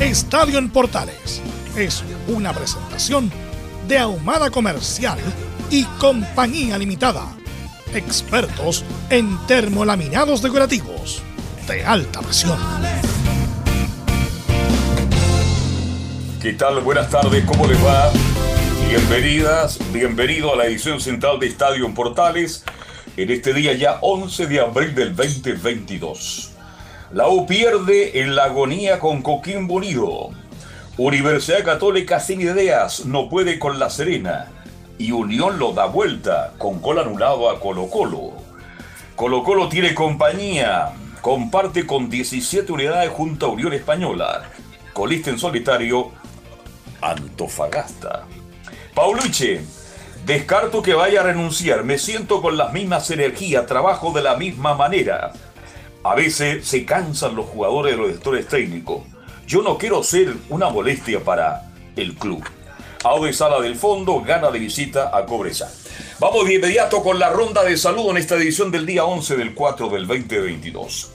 Estadio en Portales es una presentación de Ahumada Comercial y Compañía Limitada. Expertos en termolaminados decorativos de alta presión. ¿Qué tal? Buenas tardes, ¿cómo les va? Bienvenidas, bienvenido a la edición central de Estadio en Portales en este día ya 11 de abril del 2022. La U pierde en la agonía con Coquimbo Unido. Universidad Católica sin ideas, no puede con La Serena. Y Unión lo da vuelta, con gol anulado a Colo Colo. Colo Colo tiene compañía, comparte con 17 unidades junto a Unión Española. Colista en solitario, Antofagasta. Pauluche, descarto que vaya a renunciar, me siento con las mismas energías, trabajo de la misma manera. A veces se cansan los jugadores de los directores técnicos. Yo no quiero ser una molestia para el club. Aude Sala del Fondo gana de visita a Cobresal. Vamos de inmediato con la ronda de saludo en esta edición del día 11 del 4 del 2022.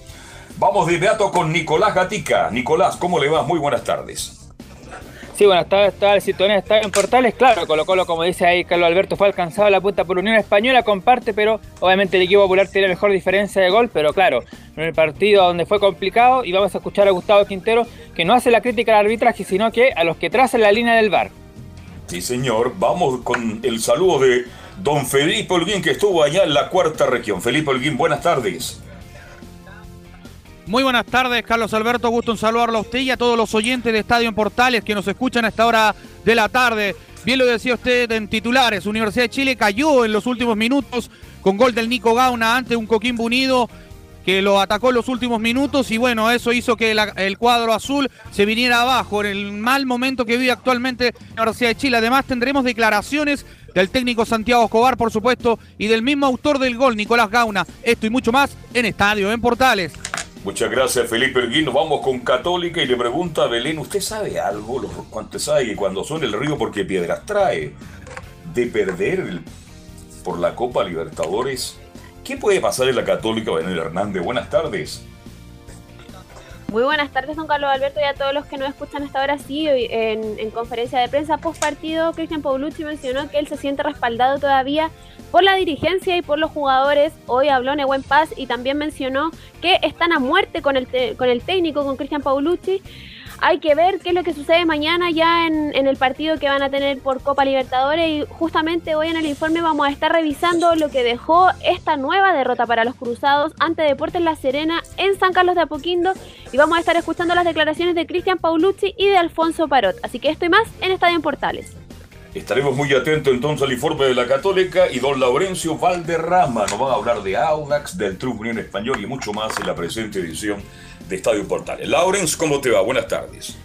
Vamos de inmediato con Nicolás Gatica. Nicolás, ¿cómo le va? Muy buenas tardes. Sí, bueno, estaba, el sintonía, estaba en Portales, claro, Colo Colo, como dice ahí Carlos Alberto, fue alcanzado la punta por Unión Española, comparte, pero obviamente el equipo popular tiene mejor diferencia de gol, pero claro, en el partido donde fue complicado, y vamos a escuchar a Gustavo Quintero, que no hace la crítica al arbitraje, sino que a los que trazan la línea del bar. Sí, señor, vamos con el saludo de don Felipe Holguín, que estuvo allá en la cuarta región. Felipe Holguín, buenas tardes. Muy buenas tardes, Carlos Alberto. Gusto en saludarlo a usted y a todos los oyentes de Estadio en Portales que nos escuchan a esta hora de la tarde. Bien lo decía usted en titulares. Universidad de Chile cayó en los últimos minutos con gol del Nico Gauna ante un Coquimbo Unido que lo atacó en los últimos minutos y bueno, eso hizo que el cuadro azul se viniera abajo en el mal momento que vive actualmente la Universidad de Chile. Además tendremos declaraciones del técnico Santiago Escobar, por supuesto, y del mismo autor del gol, Nicolás Gauna. Esto y mucho más en Estadio en Portales. Muchas gracias, Felipe Erguín. Nos vamos con Católica y le pregunta a Belén, ¿usted sabe algo? ¿Cuánto sabe que cuando son el río porque piedras trae? De perder por la Copa Libertadores, ¿qué puede pasar en la Católica, Belén Hernández? Buenas tardes. Muy buenas tardes, don Carlos Alberto, y a todos los que nos escuchan hasta ahora. Sí, en, en conferencia de prensa post partido, Cristian Paulucci mencionó que él se siente respaldado todavía por la dirigencia y por los jugadores. Hoy habló Nehuen Paz y también mencionó que están a muerte con el, con el técnico, con Cristian Paulucci. Hay que ver qué es lo que sucede mañana ya en, el partido que van a tener por Copa Libertadores y justamente hoy en el informe vamos a estar revisando lo que dejó esta nueva derrota para los Cruzados ante Deportes La Serena en San Carlos de Apoquindo y vamos a estar escuchando las declaraciones de Cristian Paulucci y de Alfonso Parot. Así que esto y más en Estadio en Portales. Estaremos muy atentos entonces al informe de la Católica y don Laurencio Valderrama nos va a hablar de Audax, del Unión Español y mucho más en la presente edición de Estadio Portales. Laurencio, ¿cómo te va? Buenas tardes.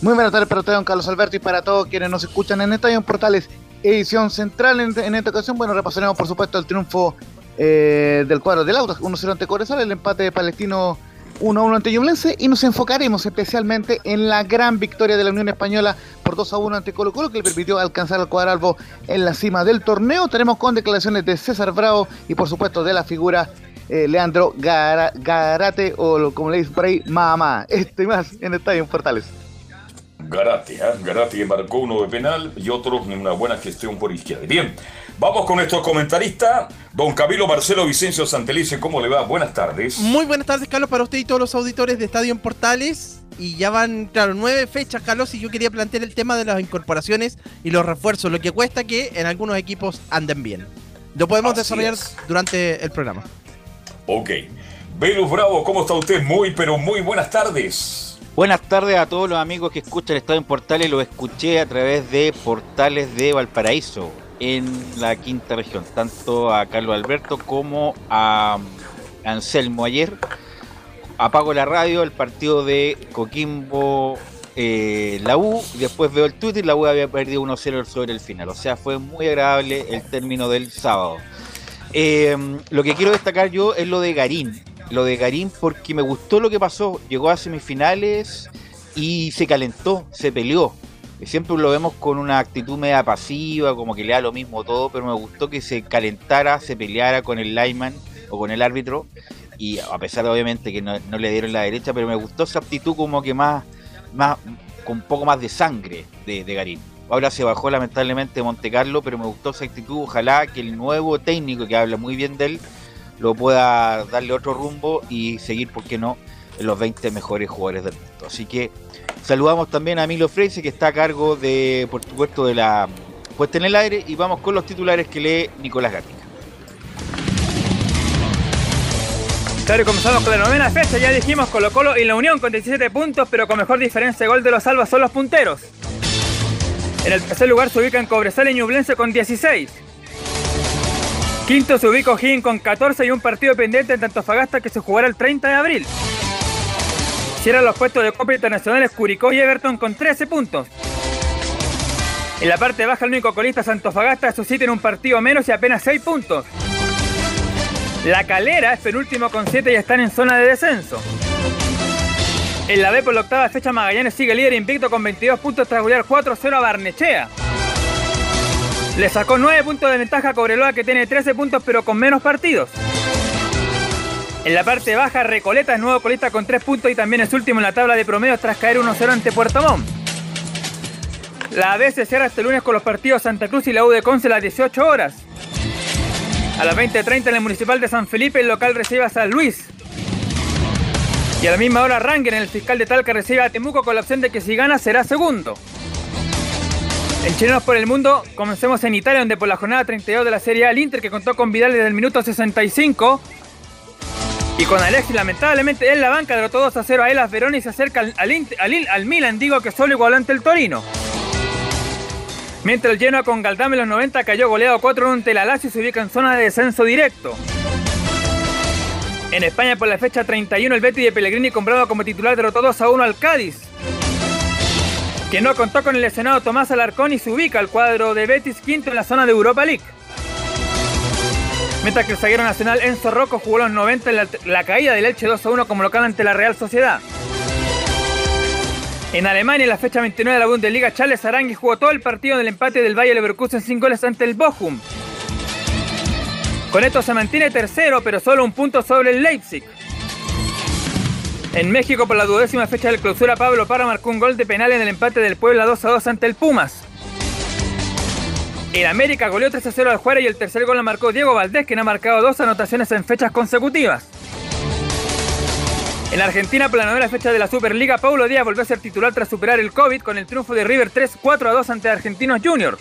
Muy buenas tardes para usted, don Carlos Alberto, y para todos quienes nos escuchan en Estadio Portales, edición central en, esta ocasión. Bueno, repasaremos por supuesto el triunfo eh, del cuadro del Audax 1-0 ante Corezal, el empate palestino 1-1 ante Yublense y nos enfocaremos especialmente en la gran victoria de la Unión Española por 2-1 ante Colo Colo que le permitió alcanzar al cuadralbo en la cima del torneo. Tenemos con declaraciones de César Bravo y por supuesto de la figura eh, Leandro Garate o como le dicen por ahí, Mamá. Esto y más en Estadio Portales. Garate, ¿eh? Garate marcó uno de penal y otro en una buena gestión por izquierda. Bien, vamos con nuestro comentarista, don Camilo Marcelo Vicencio Santelice. ¿Cómo le va? Buenas tardes. Muy buenas tardes, Carlos, para usted y todos los auditores de Estadio en Portales. Y ya van, claro, nueve fechas, Carlos, y yo quería plantear el tema de las incorporaciones y los refuerzos, lo que cuesta que en algunos equipos anden bien. Lo podemos Así desarrollar es. durante el programa. Ok. Velus Bravo, ¿cómo está usted? Muy, pero muy buenas tardes. Buenas tardes a todos los amigos que escuchan el Estadio en Portales. Lo escuché a través de Portales de Valparaíso, en la quinta región. Tanto a Carlos Alberto como a Anselmo ayer. Apago la radio, el partido de Coquimbo, eh, la U. Después veo el Twitter y la U había perdido 1-0 sobre el final. O sea, fue muy agradable el término del sábado. Eh, lo que quiero destacar yo es lo de Garín. Lo de Garín porque me gustó lo que pasó. Llegó a semifinales y se calentó, se peleó. Siempre lo vemos con una actitud media pasiva, como que le da lo mismo todo, pero me gustó que se calentara, se peleara con el lineman o con el árbitro. Y a pesar de obviamente que no, le dieron la derecha, pero me gustó esa actitud como que más, más con un poco más de sangre de Garín. Ahora se bajó lamentablemente Monte Carlo, pero me gustó esa actitud. Ojalá que el nuevo técnico que habla muy bien de él lo pueda darle otro rumbo y seguir, ¿por qué no?, en los 20 mejores jugadores del mundo. Así que saludamos también a Milo Freise, que está a cargo de, por supuesto, de la puesta en el aire, y vamos con los titulares que lee Nicolás Gatica. Claro, comenzamos con la novena fecha, ya dijimos Colo Colo y la Unión con 17 puntos, pero con mejor diferencia de gol de los salvas son los punteros. En el tercer lugar se ubican Cobresal y Ñublense con 16. Quinto se ubica O'Higgins con 14 y un partido pendiente en Antofagasta que se jugará el 30 de abril. Cierran los puestos de Copa Internacionales Curicó y Everton con 13 puntos. En la parte baja el único colista es Antofagasta, su sitio en un partido menos y apenas 6 puntos. La Calera es penúltimo con 7 y están en zona de descenso. En la B por la octava fecha Magallanes sigue líder invicto con 22 puntos tras golear 4-0 a Barnechea. Le sacó 9 puntos de ventaja a Cobreloa que tiene 13 puntos pero con menos partidos. En la parte baja Recoleta es nuevo colista con 3 puntos y también es último en la tabla de promedios tras caer 1-0 ante Puerto Montt. La B se cierra este lunes con los partidos Santa Cruz y la U de Conce a las 18 horas. A las 20.30 en el Municipal de San Felipe el local recibe a San Luis. Y a la misma hora Rangen, el fiscal de Talca, recibe a Temuco con la opción de que si gana será segundo. En Chilenos por el Mundo, comencemos en Italia, donde por la jornada 32 de la Serie A, el Inter, que contó con Vidal desde el minuto 65, y con Alexis, lamentablemente, en la banca, derrotó 2 a 0 a Elas Verona y se acerca al, al Milan, digo que solo igualó ante el Torino. Mientras el Genoa con Galdame en los 90 cayó goleado 4-1 ante la Lazio y se ubica en zona de descenso directo. En España por la fecha 31 el Betis de Pellegrini comprado como titular derrotó 2 a 1 al Cádiz. Que no contó con el lesionado Tomás Alarcón y se ubica al cuadro de Betis quinto en la zona de Europa League. Mientras que el zaguero nacional Enzo Rocco jugó los 90 en la, la caída del Elche 2 a 1 como local ante la Real Sociedad. En Alemania, en la fecha 29 de la Bundesliga, Charles Arangui jugó todo el partido del empate del Bayer Leverkusen sin goles ante el Bochum. Con esto se mantiene tercero, pero solo un punto sobre el Leipzig. En México, por la duodécima fecha del clausura, Pablo Parra marcó un gol de penal en el empate del Puebla 2 a 2 ante el Pumas. El América goleó 3 a 0 al Juárez y el tercer gol lo marcó Diego Valdés, quien ha marcado dos anotaciones en fechas consecutivas. En Argentina, por la novena fecha de la Superliga, Paulo Díaz volvió a ser titular tras superar el COVID con el triunfo de River 3-4 a 2 ante Argentinos Junior.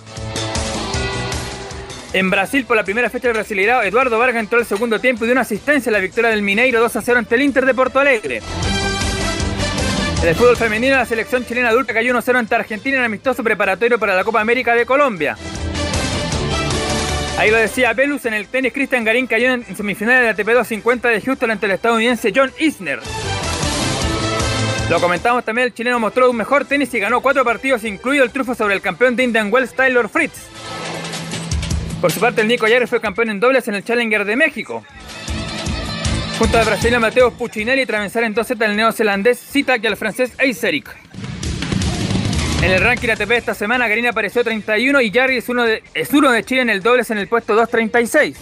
En Brasil, por la primera fecha del Brasileirao, Eduardo Vargas entró al segundo tiempo y dio una asistencia a la victoria del Mineiro 2 a 0 ante el Inter de Porto Alegre. En el fútbol femenino, la selección chilena adulta cayó 1-0 ante Argentina en amistoso preparatorio para la Copa América de Colombia. Ahí lo decía Velus, en el tenis Cristian Garín cayó en semifinales de ATP 250 de Houston ante el estadounidense John Isner. Lo comentamos también, el chileno mostró un mejor tenis y ganó cuatro partidos, incluido el triunfo sobre el campeón de Indian Wells, Taylor Fritz. Por su parte, el Nico Ayer fue campeón en dobles en el Challenger de México. Junto al brasileño Mateo Puccinelli, travesar en 2 el neozelandés Zitak y al francés Eiseric. En el ranking ATP esta semana, Garina apareció 31 y Jarry es uno, de, es uno de Chile en el dobles en el puesto 236.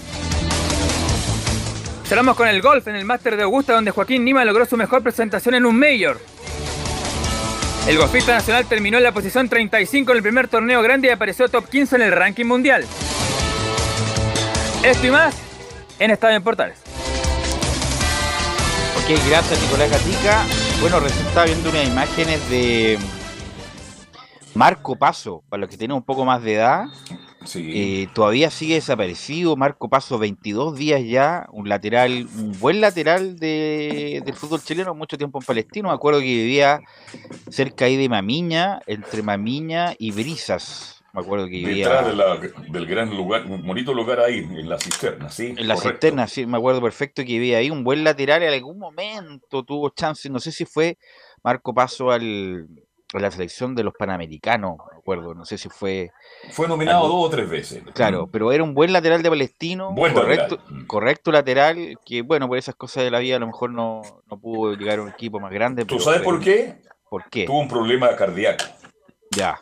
Cerramos con el golf en el Máster de Augusta, donde Joaquín Nima logró su mejor presentación en un Major. El golfista nacional terminó en la posición 35 en el primer torneo grande y apareció top 15 en el ranking mundial. Esto y más en Estadio en Portales. Ok, gracias Nicolás Gatica. Bueno, recién estaba viendo unas imágenes de Marco Paso, para los que tienen un poco más de edad. Sí. Eh, todavía sigue desaparecido. Marco Paso, 22 días ya. Un lateral, un buen lateral de, del fútbol chileno, mucho tiempo en Palestino. Me acuerdo que vivía cerca ahí de Mamiña, entre Mamiña y Brisas. Me acuerdo que vivía. Detrás de la- del gran lugar, un bonito lugar ahí, en la cisterna, ¿sí? En la Correcto. cisterna, sí, me acuerdo perfecto que vivía ahí. Un buen lateral, en algún momento tuvo chance. No sé si fue Marco Paso al, a la selección de los Panamericanos, me acuerdo. No sé si fue. Fue nominado Algo- dos o tres veces. Claro, pero era un buen lateral de Palestino. Buen correcto, lateral. Mm. correcto lateral, que bueno, por esas cosas de la vida a lo mejor no, no pudo llegar a un equipo más grande. ¿Tú pero sabes por qué? ¿Por qué? Tuvo un problema cardíaco. Ya.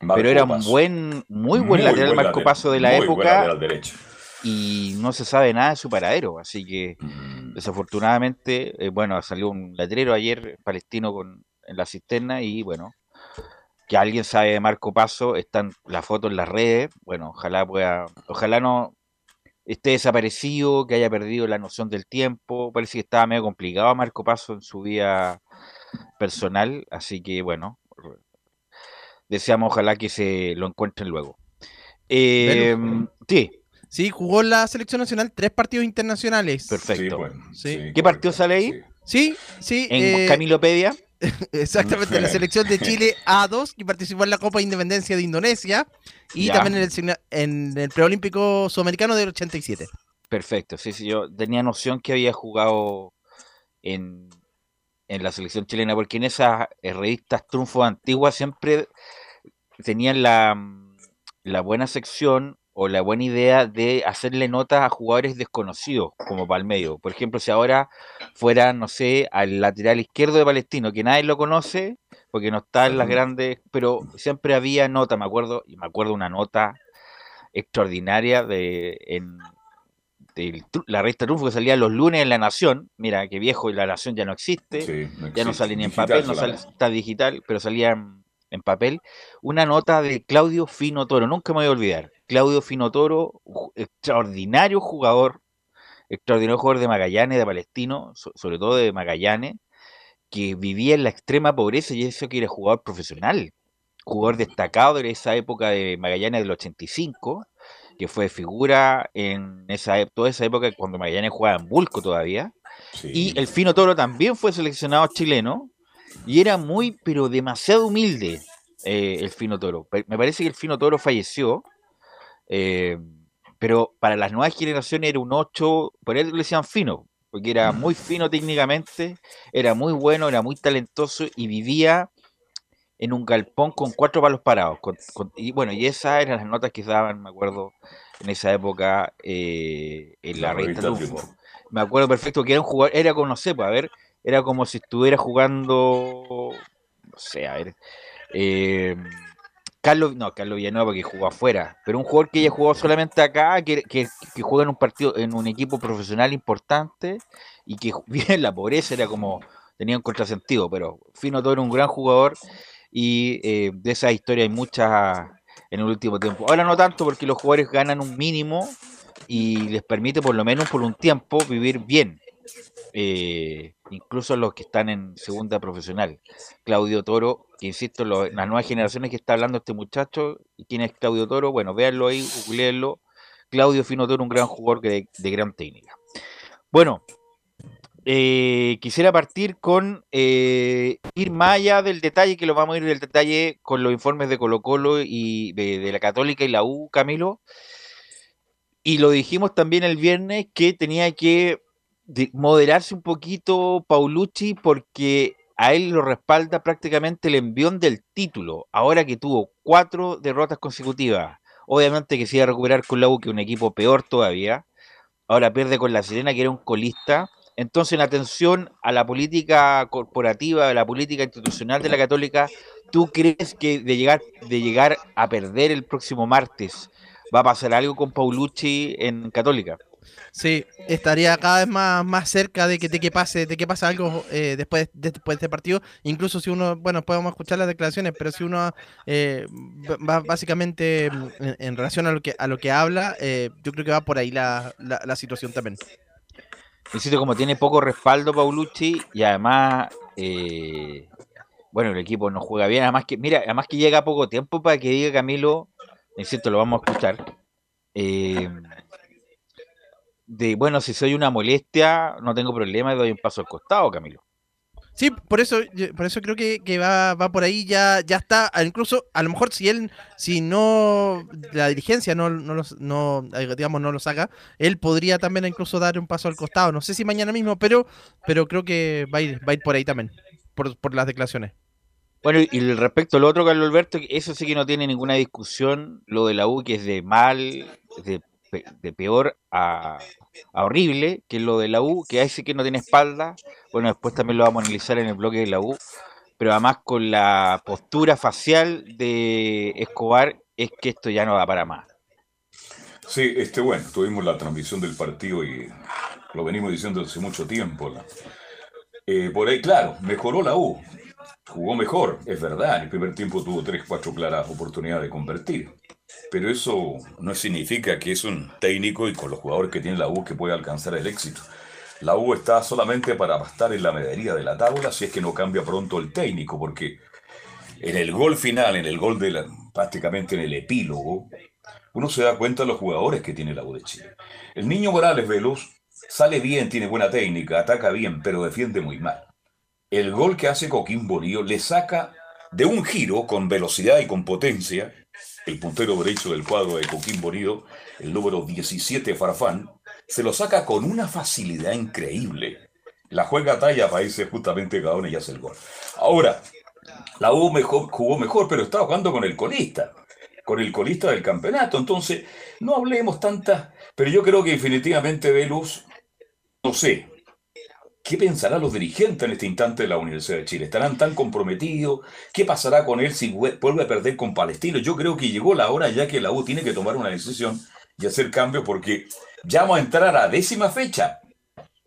Marco pero era un buen, muy buen lateral Marco lateral, Paso de la muy época derecho. y no se sabe nada de su paradero, así que Mm. desafortunadamente, eh, bueno, salió un latrero ayer palestino con, en la cisterna y bueno, que alguien sabe de Marco Paso, están las fotos en las redes, bueno, ojalá pueda, ojalá no esté desaparecido, que haya perdido la noción del tiempo, parece que estaba medio complicado Marco Paso en su vida personal, así que bueno, deseamos ojalá que se lo encuentren luego. Eh, sí, Sí, jugó en la selección nacional tres partidos internacionales. Perfecto. Sí, bueno, Sí. sí, ¿Qué partido sale ahí? sí. Sí, sí. en eh, Camilopedia. Exactamente, la selección de Chile A2, que participó en la Copa de Independencia de Indonesia y Ya. también en el, en el preolímpico sudamericano del 87. Perfecto, sí, sí, yo tenía noción que había jugado en, en la selección chilena, porque en esas revistas triunfos antiguas siempre tenían la, mm, la buena sección o la buena idea de hacerle notas a jugadores desconocidos, como para el medio. Por ejemplo, si ahora fuera, no sé, al lateral izquierdo de Palestino, que nadie lo conoce, porque no está en las grandes, pero siempre había nota, me acuerdo, y me acuerdo una nota extraordinaria de en tru- la revista Triunfo que salía los lunes en La Nación. Mira, qué viejo y La Nación ya no existe. Sí, ya no existe. sale ni en papel, no sale, está digital, pero salía en, en papel. Una nota de Claudio Fino Toro, nunca me voy a olvidar. Claudio Fino Toro, extraordinario jugador, extraordinario jugador de Magallanes, de Palestino, so- sobre todo de Magallanes, que vivía en la extrema pobreza y eso que era jugador profesional, jugador destacado de esa época de Magallanes del 85, que fue figura en esa, ep- toda esa época cuando Magallanes jugaba en Bulco todavía. Sí. Y el Fino Toro también fue seleccionado chileno y era muy, pero demasiado humilde eh, el Fino Toro. Me parece que el Fino Toro falleció, eh, pero para las nuevas generaciones era un 8, por eso le decían fino, porque era muy fino técnicamente, era muy bueno, era muy talentoso y vivía en un galpón con cuatro palos parados. con- con- y bueno, y esas eran las notas que daban, me acuerdo, en esa época eh, en la, La revista revista Triunfo. me acuerdo perfecto que era un jugador, era como, no sé, pues, a ver, era como si estuviera jugando, no sé, a ver, eh, Carlos, no, Carlos Villanueva porque jugó afuera, pero un jugador que haya jugado solamente acá, que, que, que juega en un partido, en un equipo profesional importante y que vive en la pobreza, era como, tenía un contrasentido, pero Fino Toro un gran jugador y eh, de esa historia hay muchas en el último tiempo. Ahora no tanto porque los jugadores ganan un mínimo y les permite por lo menos por un tiempo vivir bien. Eh, incluso los que están en segunda profesional. Claudio Toro, que insisto, lo- las nuevas generaciones que está hablando este muchacho, ¿y ¿quién es Claudio Toro? Bueno, véanlo ahí, googleenlo. Claudio Fino Toro, un gran jugador de gran técnica. Bueno, eh, quisiera partir con eh, ir más allá del detalle, que lo vamos a ir del detalle con los informes de Colo Colo y de, de la Católica y la U, Camilo. Y lo dijimos también el viernes que tenía que de- moderarse un poquito Paulucci porque a él lo respalda prácticamente el envión del título, ahora que tuvo cuatro derrotas consecutivas. Obviamente que se a recuperar con la U, que un equipo peor todavía. Ahora pierde con la Serena, que era un colista. Entonces, en atención a la política corporativa, a la política institucional de la Católica, ¿tú crees que de llegar, de llegar a perder el próximo martes va a pasar algo con Paulucci en Católica? Sí, estaría cada vez más, más cerca de que, de que pase, de que pase algo eh, después, de, después de este partido. Incluso si uno, bueno, podemos escuchar las declaraciones, pero si uno eh, va básicamente mm, en, relación a lo que a lo que habla, eh, yo creo que va por ahí la, la, situación también. Insisto, como tiene poco respaldo Paulucci y además, eh, bueno, el equipo no juega bien. Además que, mira, además que llega poco tiempo para que diga Camilo, insisto, lo vamos a escuchar. De bueno, si soy una molestia, no tengo problema, doy un paso al costado, Camilo. Sí, por eso, por eso creo que, que va, va por ahí, ya, ya está. Incluso, a lo mejor si él, si no, la dirigencia no, no, los, no eh, digamos, no lo saca, él podría también incluso dar un paso al costado. No sé si mañana mismo, pero, pero creo que va a ir, va a ir por ahí también, por, por las declaraciones. Bueno, y y respecto al otro, Carlos Alberto, eso sí que no tiene ninguna discusión, lo de la U que es de mal, de, de peor a, horrible, que lo de la U, que sí que no tiene espalda, bueno, después también lo vamos a analizar en el bloque de la U, pero además con la postura facial de Escobar, es que esto ya no da para más. Sí, este, bueno, tuvimos la transmisión del partido y lo venimos diciendo hace mucho tiempo. Eh, por ahí, claro, mejoró la U. Jugó mejor, es verdad. En el primer tiempo tuvo tres, cuatro claras oportunidades de convertir. Pero eso no significa que es un técnico y con los jugadores que tiene la U que puede alcanzar el éxito. La U está solamente para estar en la medallía de la tabla si es que no cambia pronto el técnico, porque en el gol final, en el gol de la, prácticamente en el epílogo, uno se da cuenta de los jugadores que tiene la U de Chile. El niño Morales Veloz sale bien, tiene buena técnica, ataca bien, pero defiende muy mal. El gol que hace Coquimbo Lío le saca de un giro con velocidad y con potencia el puntero derecho del cuadro de Coquimbo Lío, el número 17 Farfán, se lo saca con una facilidad increíble. La juega talla para irse justamente uno y hace el gol. Ahora, la U mejor, jugó mejor, pero estaba jugando con el colista, con el colista del campeonato. Entonces, no hablemos tantas, pero yo creo que definitivamente Velus, no sé, ¿qué pensarán los dirigentes en este instante de la Universidad de Chile? ¿Estarán tan comprometidos? ¿Qué pasará con él si vue- vuelve a perder con Palestino? Yo creo que llegó la hora ya que la U tiene que tomar una decisión y hacer cambio porque ya vamos a entrar a la décima fecha.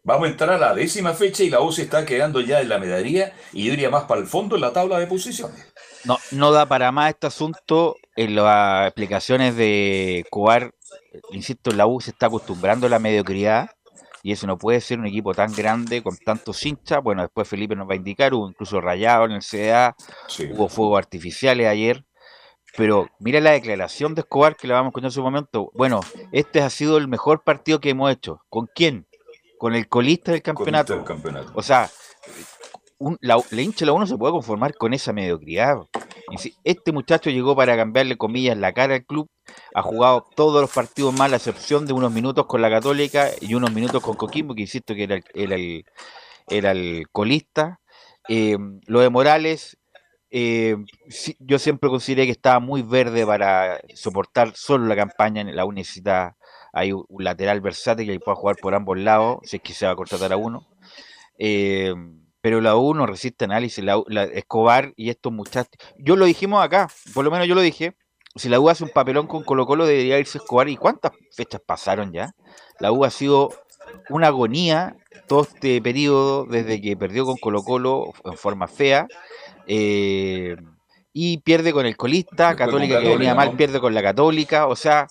Vamos a entrar a la décima fecha y la U se está quedando ya en la medalla y yo iría más para el fondo en la tabla de posiciones. No, no da para más este asunto en las explicaciones de Cobar. Insisto, la U se está acostumbrando a la mediocridad y eso no puede ser un equipo tan grande con tantos hinchas. Bueno, después Felipe nos va a indicar, hubo incluso rayado en el CDA, Sí. hubo fuegos artificiales ayer. Pero mira la declaración de Escobar que la vamos a escuchar en su momento. Bueno, este ha sido el mejor partido que hemos hecho. ¿Con quién? Con el colista del Con campeonato. el campeonato. O sea, un, la, la hincha la uno se puede conformar con esa mediocridad. Este muchacho llegó para cambiarle comillas la cara al club, ha jugado todos los partidos mal, a excepción de unos minutos con la Católica y unos minutos con Coquimbo, que insisto que era el, colista. Eh, lo de Morales, eh, yo siempre consideré que estaba muy verde para soportar solo la campaña. La U necesita hay un un lateral versátil que pueda jugar por ambos lados, si es que se va a contratar a uno. Eh, pero la U no resiste análisis. La, U- la- Escobar y estos muchachos. Yo lo dijimos acá, por lo menos yo lo dije. Si la U hace un papelón con Colo Colo, debería irse Escobar. ¿Y cuántas fechas pasaron ya? La U ha sido una agonía todo este periodo desde que perdió con Colo Colo en forma fea. eh, y pierde con el colista, Católica que venía mal, pierde con la Católica. O sea,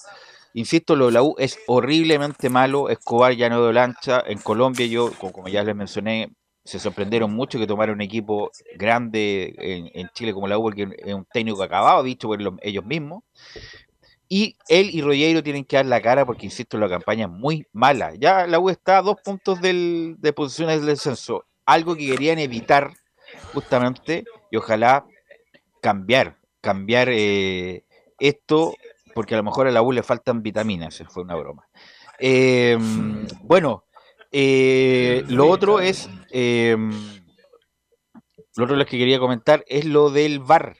Insisto, lo de la U es horriblemente malo. Escobar ya no de lancha. En Colombia, yo, co- como ya les mencioné, se sorprendieron mucho que tomara un equipo grande en, Chile como la U, porque es un técnico acabado, dicho por los- ellos mismos. Y él y Rollero tienen que dar la cara porque, insisto, la campaña es muy mala. Ya la U está a dos puntos del, de posiciones del descenso. Algo que querían evitar justamente y ojalá cambiar, cambiar eh, esto porque a lo mejor a la U le faltan vitaminas, fue una broma. Eh, bueno, eh, lo otro es, eh, lo otro que quería comentar es lo del VAR.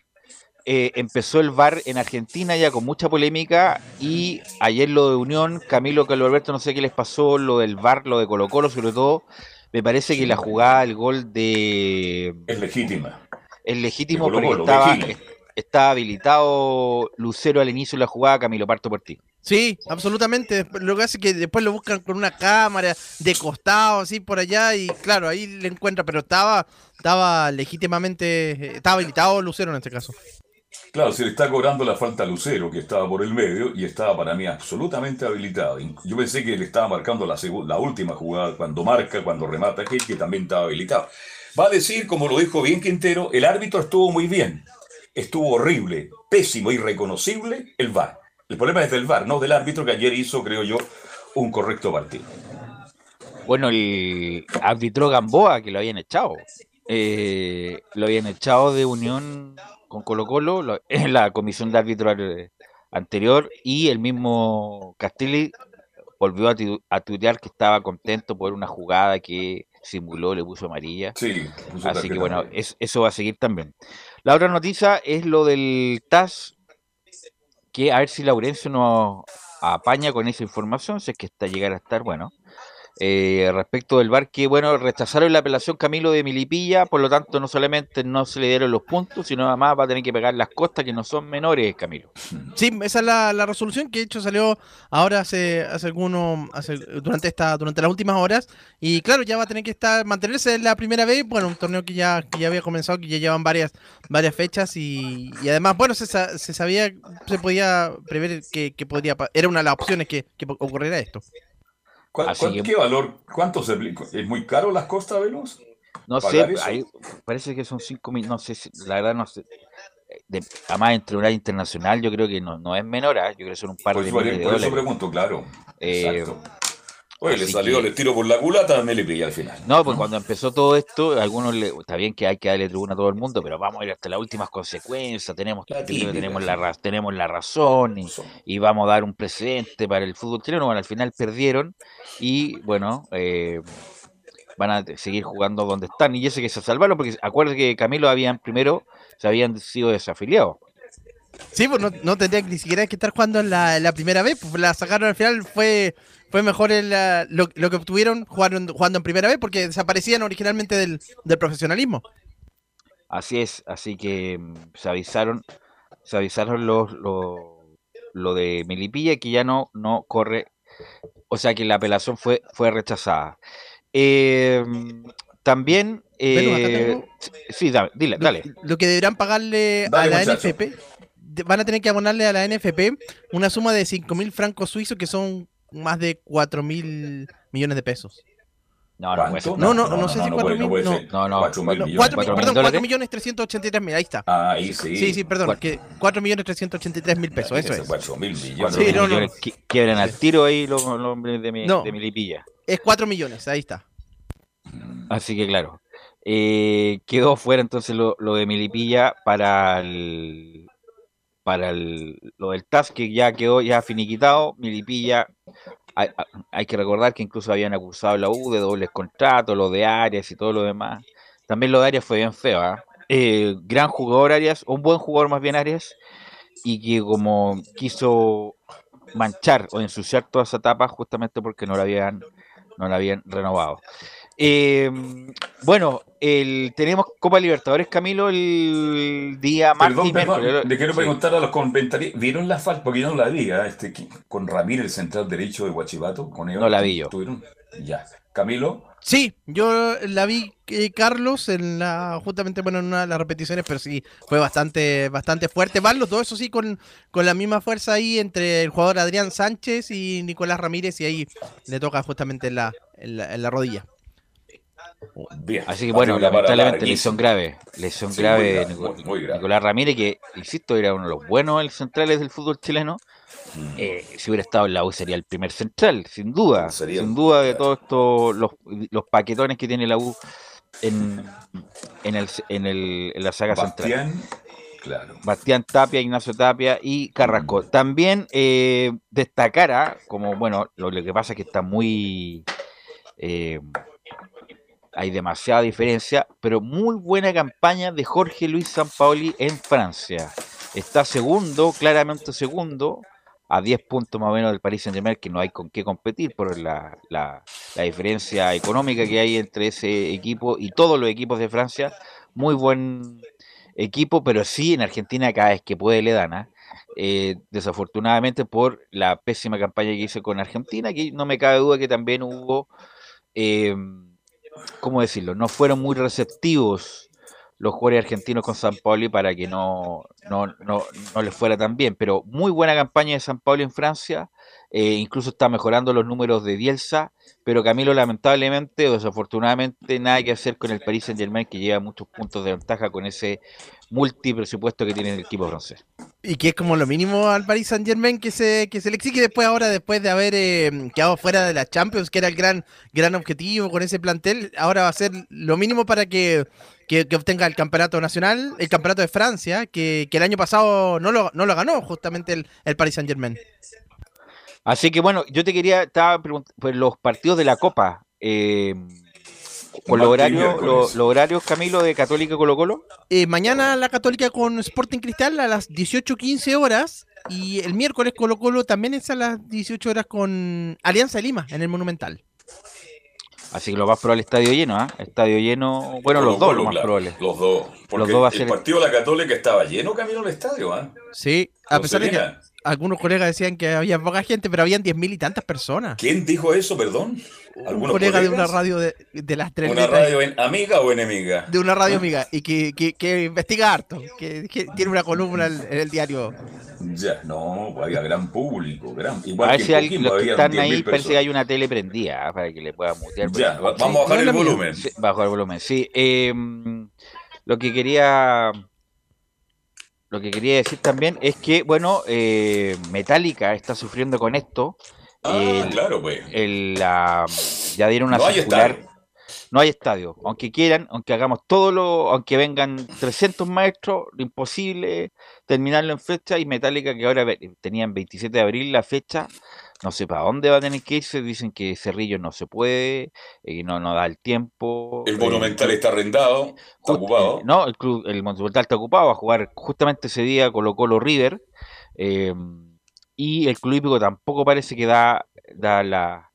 Eh, empezó el VAR en Argentina ya con mucha polémica y ayer lo de Unión, Camilo, Carlos Alberto, no sé qué les pasó, lo del VAR, lo de Colo Colo sobre todo, me parece que la jugada, el gol de... Es legítima. Es legítimo porque estaba, estaba habilitado Lucero al inicio de la jugada, Camilo, parto por ti. Sí, absolutamente. Lo que hace es que después lo buscan con una cámara de costado, así por allá, y claro, ahí le encuentra, pero estaba, estaba legítimamente, eh, estaba habilitado Lucero en este caso. Claro, se le está cobrando la falta a Lucero, que estaba por el medio, y estaba para mí absolutamente habilitado. Yo pensé que le estaba marcando la, última jugada, cuando marca, cuando remata aquel, que también estaba habilitado. Va a decir, como lo dijo bien Quintero, el árbitro estuvo muy bien, estuvo horrible, pésimo, irreconocible el VAR. El problema es del VAR, no del árbitro que ayer hizo, creo yo, un correcto partido. Bueno, el árbitro Gamboa, que lo habían echado. Eh, lo habían echado de unión con Colo Colo en la comisión de árbitro anterior y el mismo Castelli volvió a, tuitear que estaba contento por una jugada que simuló, le puso amarilla. Sí, Así que bueno, eso va a seguir también. La otra noticia es lo del TAS que a ver si Laurencio nos apaña con esa información, si es que está llegar a estar, bueno. Eh, respecto del bar que bueno rechazaron la apelación Camilo de Milipilla por lo tanto no solamente no se le dieron los puntos sino además va a tener que pegar las costas que no son menores Camilo. Sí esa es la, resolución que de hecho salió ahora hace hace alguno durante esta durante las últimas horas. Y claro ya va a tener que estar mantenerse la primera vez. Bueno un torneo que ya ya había comenzado que ya llevan varias varias fechas. Y, además bueno se, se, sabía se podía prever que, podría era una de las opciones que, que ocurriera esto ¿Qué valor? ¿Cuánto se ¿Es muy caro las costas, Veloz? No sé, parece que son 5 mil, no sé, la verdad no sé. De, además, entre una internacional, yo creo que no, no es menor, ¿eh? yo creo que son un par de miles de por eso pregunto, claro. Eh, Oye, le salió, le tiro por la culata, me le pillé al final. No, pues cuando empezó todo esto, algunos le, está bien que hay que darle tribuna a todo el mundo, pero vamos a ir hasta las últimas consecuencias, tenemos, tenemos, la, tenemos la razón y, vamos a dar un presente para el fútbol chileno. Bueno, al final perdieron y bueno, eh, van a seguir jugando donde están. Y ese que se salvaron, porque acuérdense que Camilo habían primero, se habían sido desafiliados. Sí, pues no, no tendría ni siquiera que estar jugando la, la primera vez, pues la sacaron al final, fue fue mejor el, lo, que obtuvieron jugando, jugando en primera vez porque desaparecían originalmente del, profesionalismo. Así es, así que mm, se avisaron, se avisaron los, lo de Melipilla que ya no, no corre, o sea que la apelación fue, fue rechazada. Eh, también, eh, sí, dale, dile, dale. Lo, que deberán pagarle a la NFP, van a tener que abonarle a la NFP una suma de 5 mil francos suizos que son más de 4 mil millones de pesos. No, no, no, no, no, sé si 4 mil. No, no, 4 mil Perdón, 4 millones 383 mil, ahí está. Ah, ahí sí. Sí, sí, perdón, que 4 millones 383 mil pesos, eso es. 4 mil millones. Sí, no, no. Quiebran al tiro ahí los hombres de mi, de mi lipilla. Es 4 millones, ahí está. Así que claro. Eh, quedó fuera entonces lo, lo de Milipilla para el, para el, lo del TAS que ya quedó ya finiquitado, Milipilla, hay, que recordar que incluso habían acusado a la U de dobles contratos, lo de Arias y todo lo demás. También lo de Arias fue bien feo, ¿ah? eh, gran jugador Arias, un buen jugador más bien Arias, y que como quiso manchar o ensuciar toda esa etapa justamente porque no la habían, no la habían renovado. Eh, bueno, el, tenemos Copa Libertadores, Camilo, el día martes. Perdón, le quiero preguntar a los comentaristas, ¿vieron la falta? Porque yo no la vi, ¿eh? este, con Ramírez, el central derecho de Huachipato, con No la vi yo. Ya. Camilo. Sí, yo la vi, eh, Carlos, en la, justamente bueno, en una de las repeticiones, pero sí, fue bastante, bastante fuerte. Van los dos, eso sí, con, con la misma fuerza ahí entre el jugador Adrián Sánchez y Nicolás Ramírez, y ahí le toca justamente la, en la rodilla. Así que bueno, lamentablemente lesión grave. Lesión grave, Nicolás Ramírez, que insisto, era uno de los buenos centrales del fútbol chileno. Eh, si hubiera estado en la U sería el primer central, sin duda. sin duda de todos estos los, los, paquetones que tiene la U en, en, el, en, el, en la saga Bastián, central. Claro. Bastián Tapia, Ignacio Tapia y Carrasco. Mm. También eh, destacara, como bueno, lo, que pasa es que está muy eh, hay demasiada diferencia, pero muy buena campaña de Jorge Luis Sampaoli en Francia. Está segundo, claramente segundo, a 10 puntos más o menos del Paris Saint-Germain, que no hay con qué competir por la, la, diferencia económica que hay entre ese equipo y todos los equipos de Francia. Muy buen equipo, pero sí en Argentina cada vez que puede le dan. ¿ah? eh, desafortunadamente por la pésima campaña que hice con Argentina, que no me cabe duda que también hubo, eh, ¿cómo decirlo? No fueron muy receptivos los jugadores argentinos con San Pauli para que no, no, no, no les fuera tan bien, pero muy buena campaña de San Pauli en Francia, eh, incluso está mejorando los números de Bielsa, pero Camilo lamentablemente o desafortunadamente nada que hacer con el Paris Saint Germain que lleva muchos puntos de ventaja con ese multipresupuesto que tiene el equipo francés. Y que es como lo mínimo al Paris Saint Germain que se, que se le exige después ahora, después de haber eh, quedado fuera de la Champions, que era el gran, gran objetivo con ese plantel, ahora va a ser lo mínimo para que, que, que obtenga el campeonato nacional, el campeonato de Francia, que, que el año pasado no lo, no lo ganó justamente el, el Paris Saint Germain. Así que bueno, yo te quería, estaba preguntando, pues los partidos de la Copa, eh, con los horarios, los, los horarios, Camilo, de Católica y Colo Colo. Eh, mañana la Católica con Sporting Cristal a las 18.15 horas. Y el miércoles Colo Colo también es a las 18 horas con Alianza de Lima en el Monumental. Así que lo más probable estadio lleno, ¿ah? Estadio lleno, bueno, los dos lo más claro, probable. Los dos. Porque dos va a el ser- partido de la Católica estaba lleno camino al estadio, ¿ah? Sí, a pesar de que. Algunos colegas decían que había poca gente, pero habían 10.000 y tantas personas. ¿Quién dijo eso, perdón? Un ¿Algunos colega de una radio de, de las tres ¿Una letras, radio en- amiga o enemiga? de una radio amiga y que, que, que investiga harto, que, que tiene una columna en, en el diario. Ya, no, había gran público, gran. A Igual ver que si hay- los que están 10.000 ahí parece que hay una tele prendida ¿ah? para que le pueda mutear. Ya, vamos a bajar no el volumen. Sí, bajo el volumen, sí. eh, lo que quería lo que quería decir también es que, bueno, eh, Metallica está sufriendo con esto. Ah, El- claro, pues. el, la- ya dieron una No hay circular. estadio. No hay estadio. Aunque quieran, aunque hagamos todo lo, aunque vengan 300 maestros, lo imposible terminarlo en fecha y Metallica que ahora tenían 27 de abril la fecha, no sé para dónde va a tener que irse, dicen que Cerrillo no se puede, eh, que no, no da el tiempo. El eh, Monumental está arrendado, está Just- ocupado. eh, no, el, club, el Monumental está ocupado, va a jugar justamente ese día Colo Colo River. eh, y el Club Hípico tampoco parece que da, da la,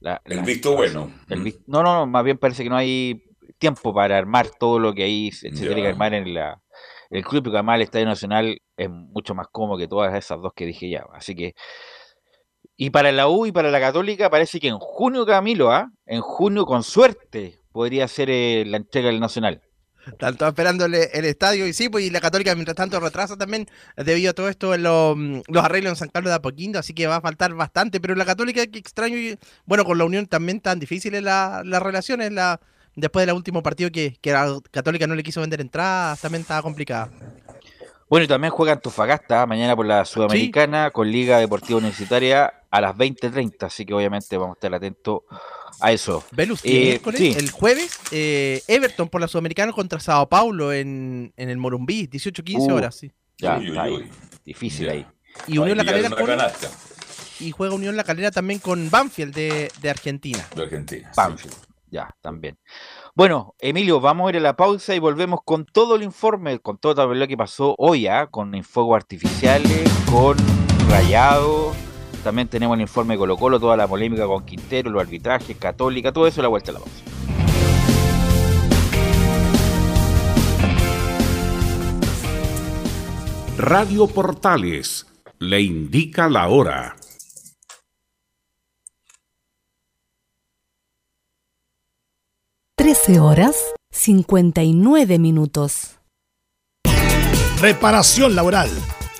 la- El la- visto bueno. el vis- no, no, más bien parece que no hay tiempo para armar todo lo que ahí se, se tiene que armar en la, el Club Hípico. Además, el Estadio Nacional es mucho más cómodo que todas esas dos que dije ya. Así que. Y para la U y para la Católica parece que en junio, Camilo, ¿ah? En junio, con suerte, podría ser eh, la entrega del Nacional. Están todos esperándole el estadio y sí, pues y la Católica mientras tanto retrasa también debido a todo esto en los, mm, los arreglos en San Carlos de Apoquindo, así que va a faltar bastante, pero la Católica, qué extraño, y, bueno, con la Unión también tan difíciles la- las relaciones, la, después del último partido que, que la Católica no le quiso vender entradas, también estaba complicada. Bueno, y también juega Antofagasta mañana por la Sudamericana con Liga Deportiva Universitaria a las 20.30, así que obviamente vamos a estar atentos a eso. Velus, Eh, el miércoles, sí. el jueves, eh, Everton por la Sudamericana contra Sao Paulo en, en el Morumbí, 18-15 Uh. horas, sí. Ya, Uy, uy, está ahí. uy. Difícil Ya. ahí. Y Unión La Ahí pillaron Calera una con, canasta y juega Unión La Calera también con Banfield de, de Argentina. de Argentina. sí. Banfield. Ya, también. Bueno, Emilio, vamos a ir a la pausa y volvemos con todo el informe, con todo lo que pasó hoy, ¿ah? con fuegos artificiales, con rayado. También tenemos el informe de Colo Colo, toda la polémica con Quintero, los arbitrajes, Católica, todo eso la vuelta a la pausa. Radio Portales le indica la hora. Trece horas cincuenta y nueve minutos. Reparación laboral.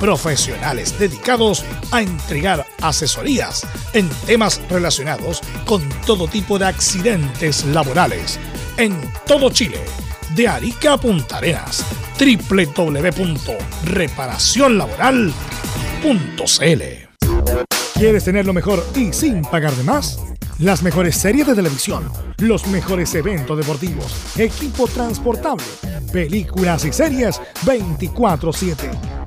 profesionales dedicados a entregar asesorías en temas relacionados con todo tipo de accidentes laborales en todo Chile, de Arica a Punta Arenas, www.reparacionlaboral.cl. ¿Quieres tener lo mejor y sin pagar de más? Las mejores series de televisión, los mejores eventos deportivos, equipo transportable, películas y series 24/7.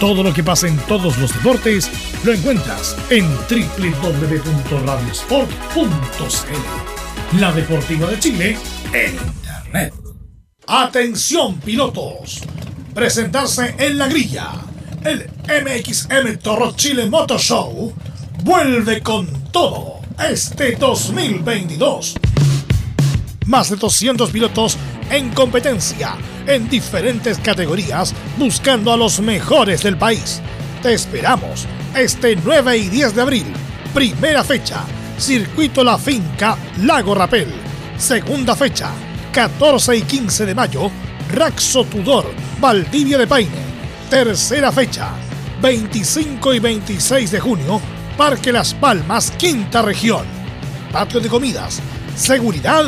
Todo lo que pasa en todos los deportes lo encuentras en www.radiosport.cl. La Deportiva de Chile en Internet. Atención pilotos. Presentarse en la grilla. El MXM Toro Chile Motor Show vuelve con todo este 2022. Más de 200 pilotos en competencia en diferentes categorías buscando a los mejores del país. Te esperamos este 9 y 10 de abril. Primera fecha, Circuito La Finca, Lago Rapel. Segunda fecha, 14 y 15 de mayo, Raxo Tudor, Valdivia de Paine. Tercera fecha, 25 y 26 de junio, Parque Las Palmas, Quinta Región. Patio de comidas, seguridad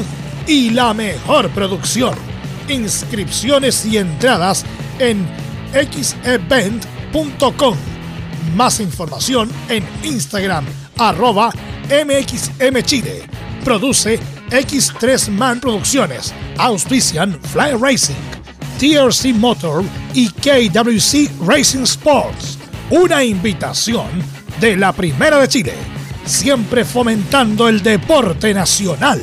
y la mejor producción. Inscripciones y entradas en xevent.com. Más información en Instagram, arroba MXMChile. Produce X3 Man Producciones. Auspician Fly Racing, TRC Motor y KWC Racing Sports. Una invitación de la Primera de Chile. Siempre fomentando el deporte nacional.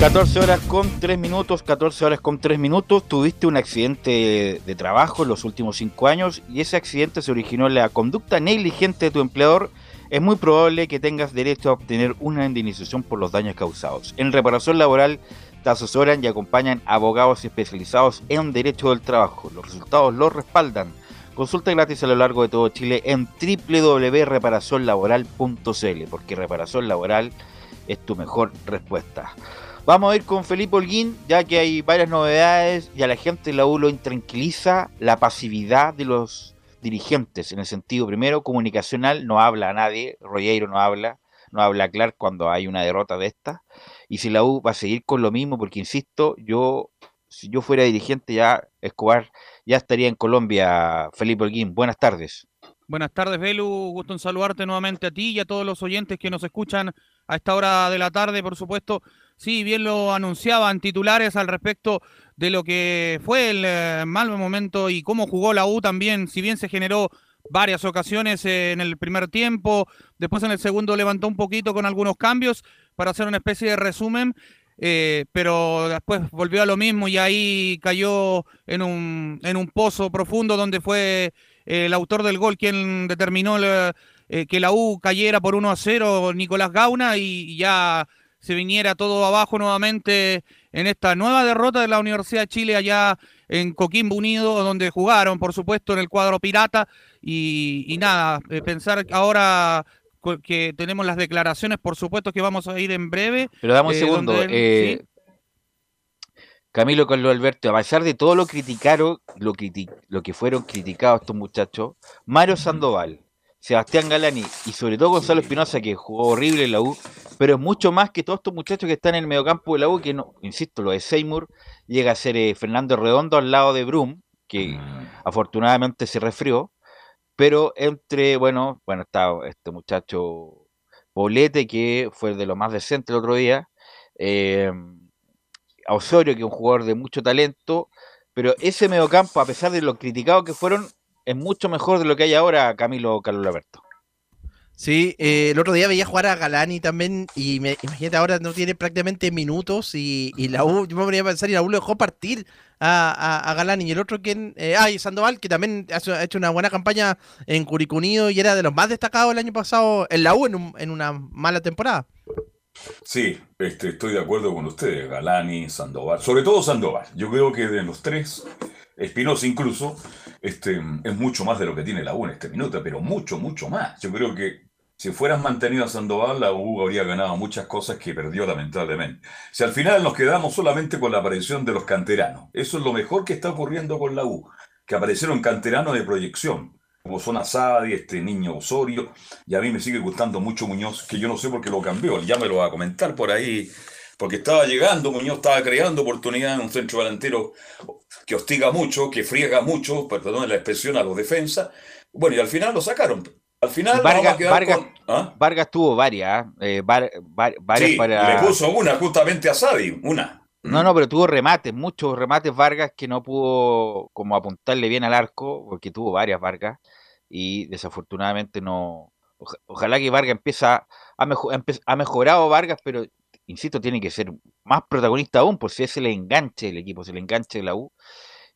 14 horas con 3 minutos, 14 horas con 3 minutos. Tuviste un accidente de trabajo en los últimos 5 años y ese accidente se originó en la conducta negligente de tu empleador. Es muy probable que tengas derecho a obtener una indemnización por los daños causados. En reparación laboral te asesoran y acompañan abogados especializados en derecho del trabajo. Los resultados los respaldan. Consulta gratis a lo largo de todo Chile en www.reparacionlaboral.cl porque reparación laboral es tu mejor respuesta. Vamos a ir con Felipe Holguín, ya que hay varias novedades y a la gente la U lo intranquiliza la pasividad de los dirigentes, en el sentido primero comunicacional, no habla a nadie, Rollero no habla, no habla Clark cuando hay una derrota de esta, y si la U va a seguir con lo mismo, porque insisto, yo, si yo fuera dirigente ya, Escobar, ya estaría en Colombia, Felipe Holguín, buenas tardes. Buenas tardes, Belu. Gusto en saludarte nuevamente a ti y a todos los oyentes que nos escuchan a esta hora de la tarde, por supuesto. Sí, bien lo anunciaban titulares al respecto de lo que fue el eh, mal momento y cómo jugó la U también, si bien se generó varias ocasiones eh, en el primer tiempo, después en el segundo levantó un poquito con algunos cambios para hacer una especie de resumen, eh, pero después volvió a lo mismo y ahí cayó en un, en un pozo profundo donde fue el autor del gol quien determinó el, eh, que la U cayera por 1 a 0, Nicolás Gauna, y, ya se viniera todo abajo nuevamente en esta nueva derrota de la Universidad de Chile allá en Coquimbo Unido, donde jugaron, por supuesto, en el cuadro pirata. Y, nada, eh, pensar ahora que tenemos las declaraciones, por supuesto que vamos a ir en breve. Pero dame un segundo. eh, Camilo Carlos Alberto, a pesar de todo lo criticaron, lo, lo que fueron criticados estos muchachos, Mario Sandoval, Sebastián Galani y sobre todo Gonzalo Espinosa, que jugó horrible en la U, pero es mucho más que todos estos muchachos que están en el mediocampo de la U, que no, insisto, lo de Seymour llega a ser eh, Fernando Redondo al lado de Brum, que afortunadamente se resfrió, pero entre, bueno, bueno, está este muchacho Poblete, que fue de lo más decente el otro día, eh, a Osorio, que es un jugador de mucho talento, pero ese mediocampo, a pesar de lo criticado que fueron, es mucho mejor de lo que hay ahora, Camilo Carlos Alberto. Sí, eh, el otro día veía jugar a Galani también y me, imagínate ahora no tiene prácticamente minutos y, la U, yo me ponía a pensar y la U lo dejó partir a, Galani y el otro quien, eh, ah, y Sandoval que también ha hecho una buena campaña en Curicunido y era de los más destacados el año pasado en la U en, un- en una mala temporada. Sí, este, estoy de acuerdo con ustedes, Galani, Sandoval, sobre todo Sandoval. Yo creo que de los tres, Espinosa incluso, este, es mucho más de lo que tiene la U en este minuto, pero mucho, mucho más. Yo creo que si fueran mantenido a Sandoval, la U habría ganado muchas cosas que perdió lamentablemente. Si al final nos quedamos solamente con la aparición de los canteranos, eso es lo mejor que está ocurriendo con la U, que aparecieron canteranos de proyección, como son Asadi, este niño Osorio, y a mí me sigue gustando mucho Muñoz, que yo no sé por qué lo cambió, ya me lo va a comentar por ahí, porque estaba llegando, Muñoz estaba creando oportunidad en un centro delantero que hostiga mucho, que friega mucho, perdón la expresión, a los defensas. Bueno, y al final lo sacaron. Al final Vargas, Vargas, con- ¿Ah? Vargas tuvo varias, eh, var- var- varias Sí, para... le puso una justamente a Sadi, una. No, no, pero tuvo remates, muchos remates Vargas que no pudo como apuntarle bien al arco, porque tuvo varias Vargas, y desafortunadamente no. oja- ojalá que Vargas empieza a mejo- ha mejorado Vargas, pero insisto, tiene que ser más protagonista aún, por si ese le enganche el equipo, se le enganche la U,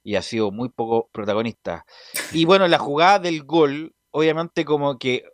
y ha sido muy poco protagonista. Y bueno, la jugada del gol, obviamente como que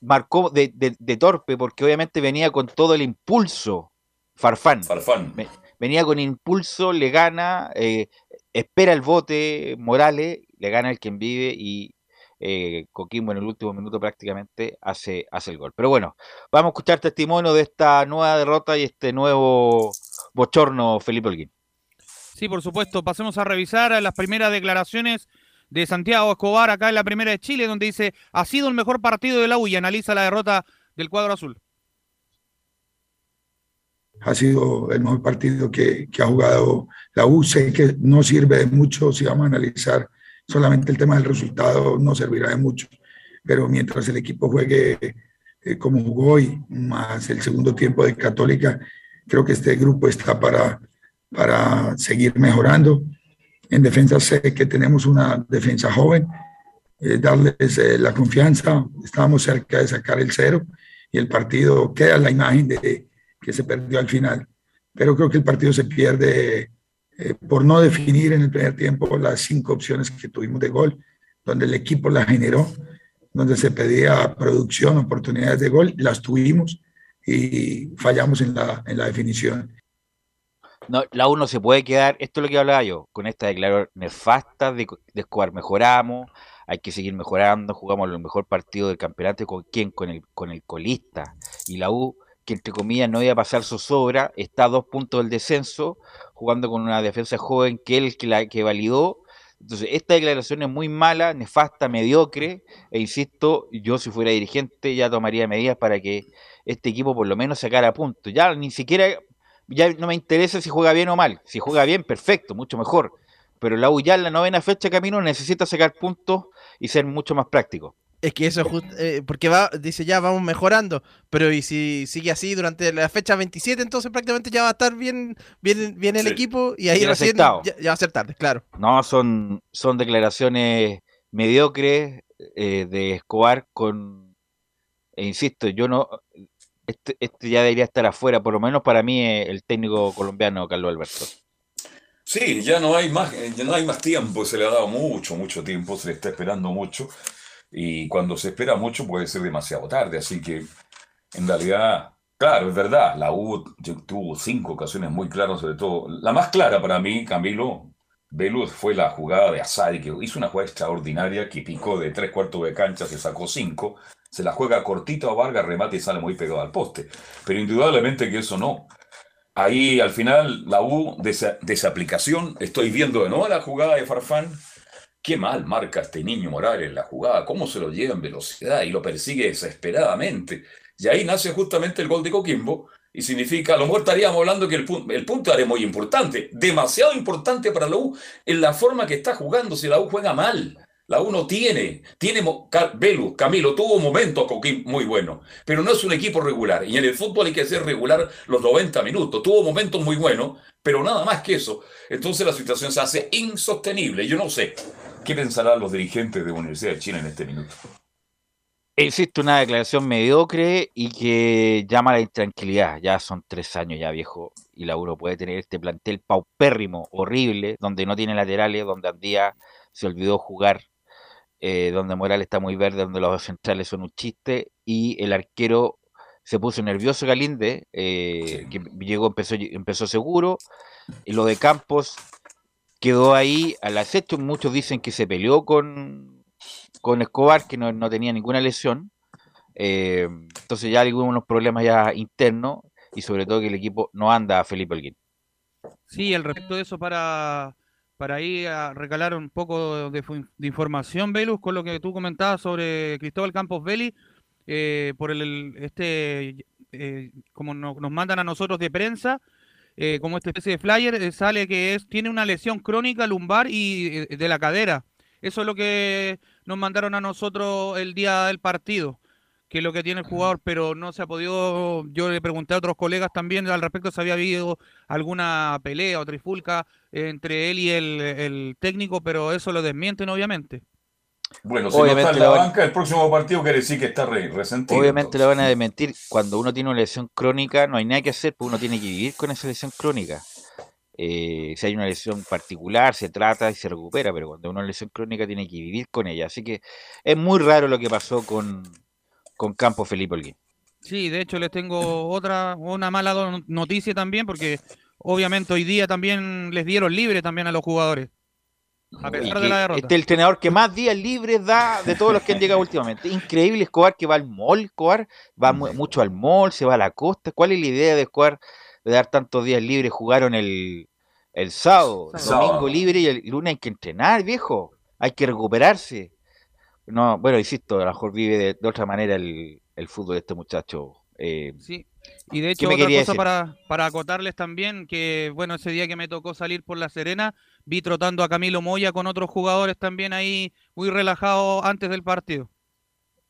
marcó de, de- de torpe, porque obviamente venía con todo el impulso Farfán. Farfán. Venía con impulso, le gana, eh, espera el bote Morales, le gana el quien vive y eh, Coquimbo en el último minuto prácticamente hace, hace el gol. Pero bueno, vamos a escuchar testimonio de esta nueva derrota y este nuevo bochorno, Felipe Holguín. Sí, por supuesto. Pasemos a revisar las primeras declaraciones de Santiago Escobar acá en la primera de Chile, donde dice, ha sido el mejor partido de la U y analiza la derrota del cuadro azul. Ha sido el mejor partido que, ha jugado la U. Sé que no sirve de mucho si vamos a analizar solamente el tema del resultado, no servirá de mucho. Pero mientras el equipo juegue eh, como jugó hoy, más el segundo tiempo de Católica, creo que este grupo está para, para seguir mejorando. En defensa sé que tenemos una defensa joven, eh, darles eh, la confianza. Estábamos cerca de sacar el cero y el partido queda la imagen de que se perdió al final. Pero creo que el partido se pierde eh, por no definir en el primer tiempo las cinco opciones que tuvimos de gol, donde el equipo las generó, donde se pedía producción, oportunidades de gol, las tuvimos y fallamos en la, en la definición. No, la U no se puede quedar, esto es lo que hablaba yo, con esta declaración nefasta de, de. Mejoramos, hay que seguir mejorando, jugamos el mejor partido del campeonato con quién, con el, con el colista. Y la U, que entre comillas no iba a pasar zozobra, está a dos puntos del descenso, jugando con una defensa joven que él que la que validó. Entonces, esta declaración es muy mala, nefasta, mediocre, e insisto, yo si fuera dirigente ya tomaría medidas para que este equipo por lo menos sacara puntos. Ya ni siquiera ya no me interesa si juega bien o mal. Si juega bien, perfecto, mucho mejor. Pero la U ya en la novena fecha camino necesita sacar puntos y ser mucho más práctico. Es que eso es justo, eh, porque va, dice ya vamos mejorando, pero y si sigue así durante la fecha 27, entonces prácticamente ya va a estar bien, bien, bien el Sí. equipo y ahí recién ya, ya va a ser tarde, claro. No, son, son declaraciones mediocres eh, de Escobar con, e insisto, yo no, este, este ya debería estar afuera, por lo menos para mí eh, el técnico colombiano Carlos Alberto. Sí, ya no hay más, ya no hay más tiempo, se le ha dado mucho, mucho tiempo, se le está esperando mucho, y cuando se espera mucho puede ser demasiado tarde, así que en realidad, claro, es verdad, la U tu- tuvo cinco ocasiones muy claras, sobre todo, la más clara para mí, Camilo, Velo, fue la jugada de Asadi, que hizo una jugada extraordinaria, que picó de tres cuartos de cancha, se sacó cinco, se la juega cortito a Vargas, remate y sale muy pegado al poste, pero indudablemente que eso no. Ahí al final la U desa- desaplicación, estoy viendo de nuevo la jugada de Farfán. Qué mal marca este niño Morales en la jugada, cómo se lo lleva en velocidad y lo persigue desesperadamente. Y ahí nace justamente el gol de Coquimbo y significa, a lo mejor estaríamos hablando que el, el punto era muy importante, demasiado importante para la U en la forma que está jugando, si la U juega mal. La uno tiene, tiene, Velu, Camilo, tuvo momentos muy buenos, pero no es un equipo regular. Y en el fútbol hay que ser regular los 90 minutos. Tuvo momentos muy buenos, pero nada más que eso. Entonces la situación se hace insostenible. Yo no sé qué pensarán los dirigentes de la Universidad de Chile en este minuto. Existe una declaración mediocre y que llama a la intranquilidad. Ya son tres años ya viejo y la uno puede tener este plantel paupérrimo, horrible, donde no tiene laterales, donde Andía se olvidó jugar, eh, donde Morales está muy verde, donde los centrales son un chiste y el arquero se puso nervioso Galinde, eh, que llegó, empezó, empezó seguro, y lo de Campos quedó ahí al acecho. Muchos dicen que se peleó con, con Escobar, que no, tenía ninguna lesión. Eh, entonces ya hay unos problemas ya internos y sobre todo que el equipo no anda a Felipe Alguín. Sí, al respecto de eso, para, para ahí a recalar un poco de, información, Velus, con lo que tú comentabas sobre Cristóbal Campos Veli, eh, por el, este, eh, como nos mandan a nosotros de prensa, como esta especie de flyer, sale que es, tiene una lesión crónica lumbar y de la cadera. Eso es lo que nos mandaron a nosotros el día del partido, que es lo que tiene el jugador, pero no se ha podido, yo le pregunté a otros colegas también al respecto si había habido alguna pelea o trifulca entre él y el, técnico, pero eso lo desmienten obviamente. Bueno, si obviamente no está en la, banca, el próximo partido quiere decir que está resentido. Obviamente lo van a desmentir. Cuando uno tiene una lesión crónica, no hay nada que hacer, porque uno tiene que vivir con esa lesión crónica. Eh, si hay una lesión particular, se trata y se recupera, pero cuando una lesión crónica tiene que vivir con ella. Así que es muy raro lo que pasó con, con Campo Felipe Olguín. Sí, de hecho les tengo otra, una mala noticia también, porque obviamente hoy día también les dieron libre también a los jugadores. A pesar de la derrota. Este es el entrenador que más días libres da de todos los que han llegado últimamente. Increíble Escobar que va al mall, Escobar, va mucho al mall, se va a la costa. ¿Cuál es la idea de Escobar de dar tantos días libres? Jugaron el, el sábado, domingo libre y el lunes hay que entrenar, viejo. Hay que recuperarse. No, bueno, insisto, a lo mejor vive de, otra manera el, fútbol de este muchacho. Eh, sí, y de hecho otra cosa para, para acotarles también, que bueno, ese día que me tocó salir por La Serena, vi trotando a Camilo Moya con otros jugadores también ahí muy relajado antes del partido.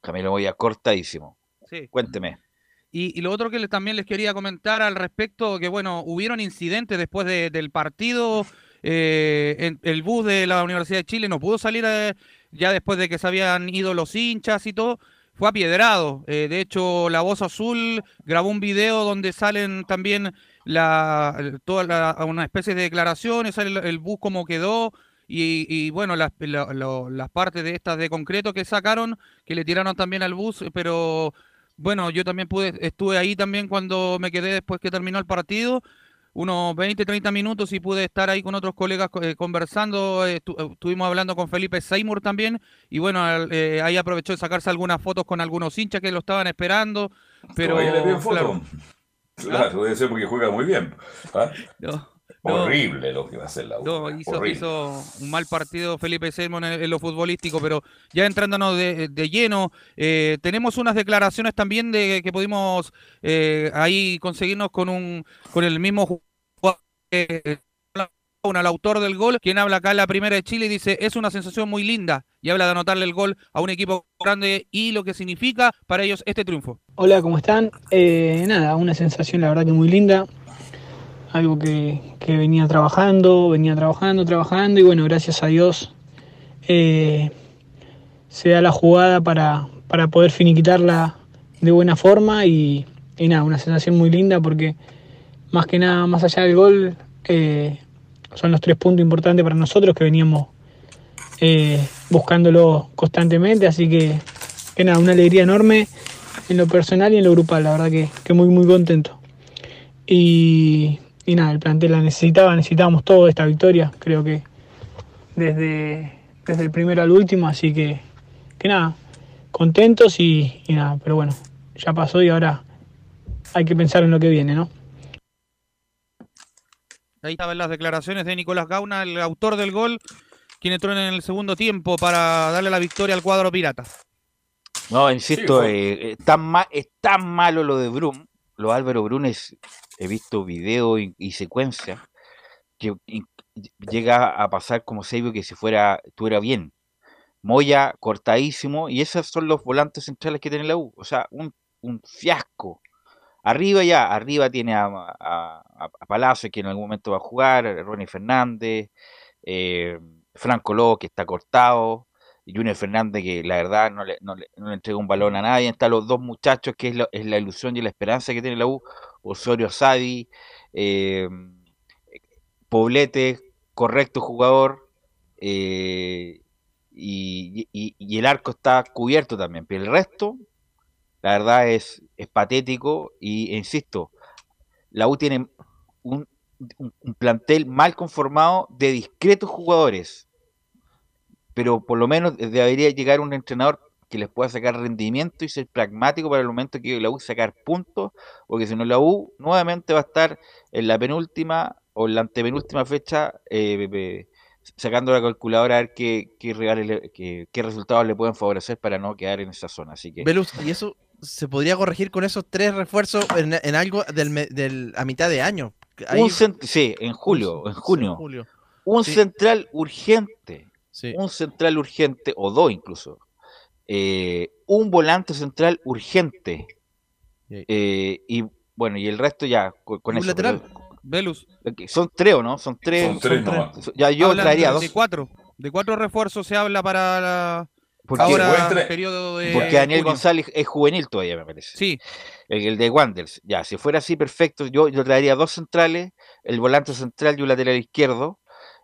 Camilo Moya cortadísimo. Sí. Cuénteme. Y, lo otro que también les quería comentar al respecto, que bueno, hubieron incidentes después del partido. Eh, en, el bus de la Universidad de Chile no pudo salir eh, ya después de que se habían ido los hinchas y todo. Fue apiedrado. Eh, de hecho, La Voz Azul grabó un video donde salen también la, toda una especie de declaraciones, el, el bus como quedó. Y, bueno, las, las partes de estas de concreto que sacaron, que le tiraron también al bus, pero bueno, yo también pude, estuve ahí también cuando me quedé después que terminó el partido, unos 20, 30 minutos y pude estar ahí con otros colegas eh, conversando, eh, estuvimos hablando con Felipe Seymour también y bueno, eh, ahí aprovechó de sacarse algunas fotos con algunos hinchas que lo estaban esperando, pero... Claro, claro, debe ser porque juega muy bien. ¿ah? Horrible lo que va a hacer la U. No, hizo, un mal partido Felipe Selmon en, lo futbolístico, pero ya entrándonos de, lleno, eh, tenemos unas declaraciones también de que pudimos eh, ahí conseguirnos con un con el mismo jugador. Eh, al autor del gol, quien habla acá en la primera de Chile y dice, es una sensación muy linda y habla de anotarle el gol a un equipo grande y lo que significa para ellos este triunfo. Hola, ¿cómo están? nada, una sensación la verdad que muy linda, algo que, venía trabajando, venía trabajando, trabajando y bueno, gracias a Dios eh, se da la jugada para, para, poder finiquitarla de buena forma y, nada, una sensación muy linda porque más que nada, más allá del gol, eh, son los tres puntos importantes para nosotros que veníamos eh, buscándolo constantemente, así que, que, nada, una alegría enorme en lo personal y en lo grupal, la verdad que, que muy muy contento. Y, y nada, el plantel la necesitaba, necesitábamos todo esta victoria, creo que desde, desde el primero al último, así que, que nada, contentos y, nada, pero bueno, ya pasó y ahora hay que pensar en lo que viene, ¿no? Ahí estaban las declaraciones de Nicolás Gauna, el autor del gol, quien entró en el segundo tiempo para darle la victoria al cuadro pirata. No, insisto, eh, es tan malo lo de Brum, lo Álvaro Brunes he visto video y, secuencia que llega a pasar como si que si fuera, estuviera bien. Moya cortadísimo, y esos son los volantes centrales que tiene la U. O sea, un, un fiasco. Arriba ya, arriba tiene a, a, a Palacio, que en algún momento va a jugar, Ronnie Fernández, eh, Franco Lobo, que está cortado, y Junior Fernández, que la verdad no le, no le, entrega un balón a nadie. Están los dos muchachos, que es la, es la ilusión y la esperanza que tiene la U, Osorio Sadi, eh, Poblete, correcto jugador, eh, y, el arco está cubierto también, pero el resto, la verdad es, patético, y e insisto, la U tiene un plantel mal conformado de discretos jugadores, pero por lo menos debería llegar un entrenador que les pueda sacar rendimiento y ser pragmático para el momento que la U sacar puntos, porque si no la U nuevamente va a estar en la penúltima o en la antepenúltima fecha eh, sacando la calculadora a ver qué, qué, rivales qué, qué, resultados le pueden favorecer para no quedar en esa zona. Así que... Velus, ¿y eso se podría corregir con esos tres refuerzos en, en algo del, del, a mitad de año? Un sí, en julio, en junio. Sí, en julio. Un sí. central urgente. Sí. Un central urgente, o dos incluso. Eh, un volante central urgente. Eh, y bueno, y el resto ya con, con un eso. lateral. Velus. Son tres o no? Son tres. Son tres, son tres. Ya yo Hablan traería de, dos. De cuatro. De cuatro refuerzos se habla para la. Porque, ahora entre... periodo de porque Daniel junio. González es juvenil todavía, me parece. Sí. El, el, de Wanders. Ya, si fuera así, perfecto. Yo, yo traería dos centrales, el volante central y un lateral izquierdo.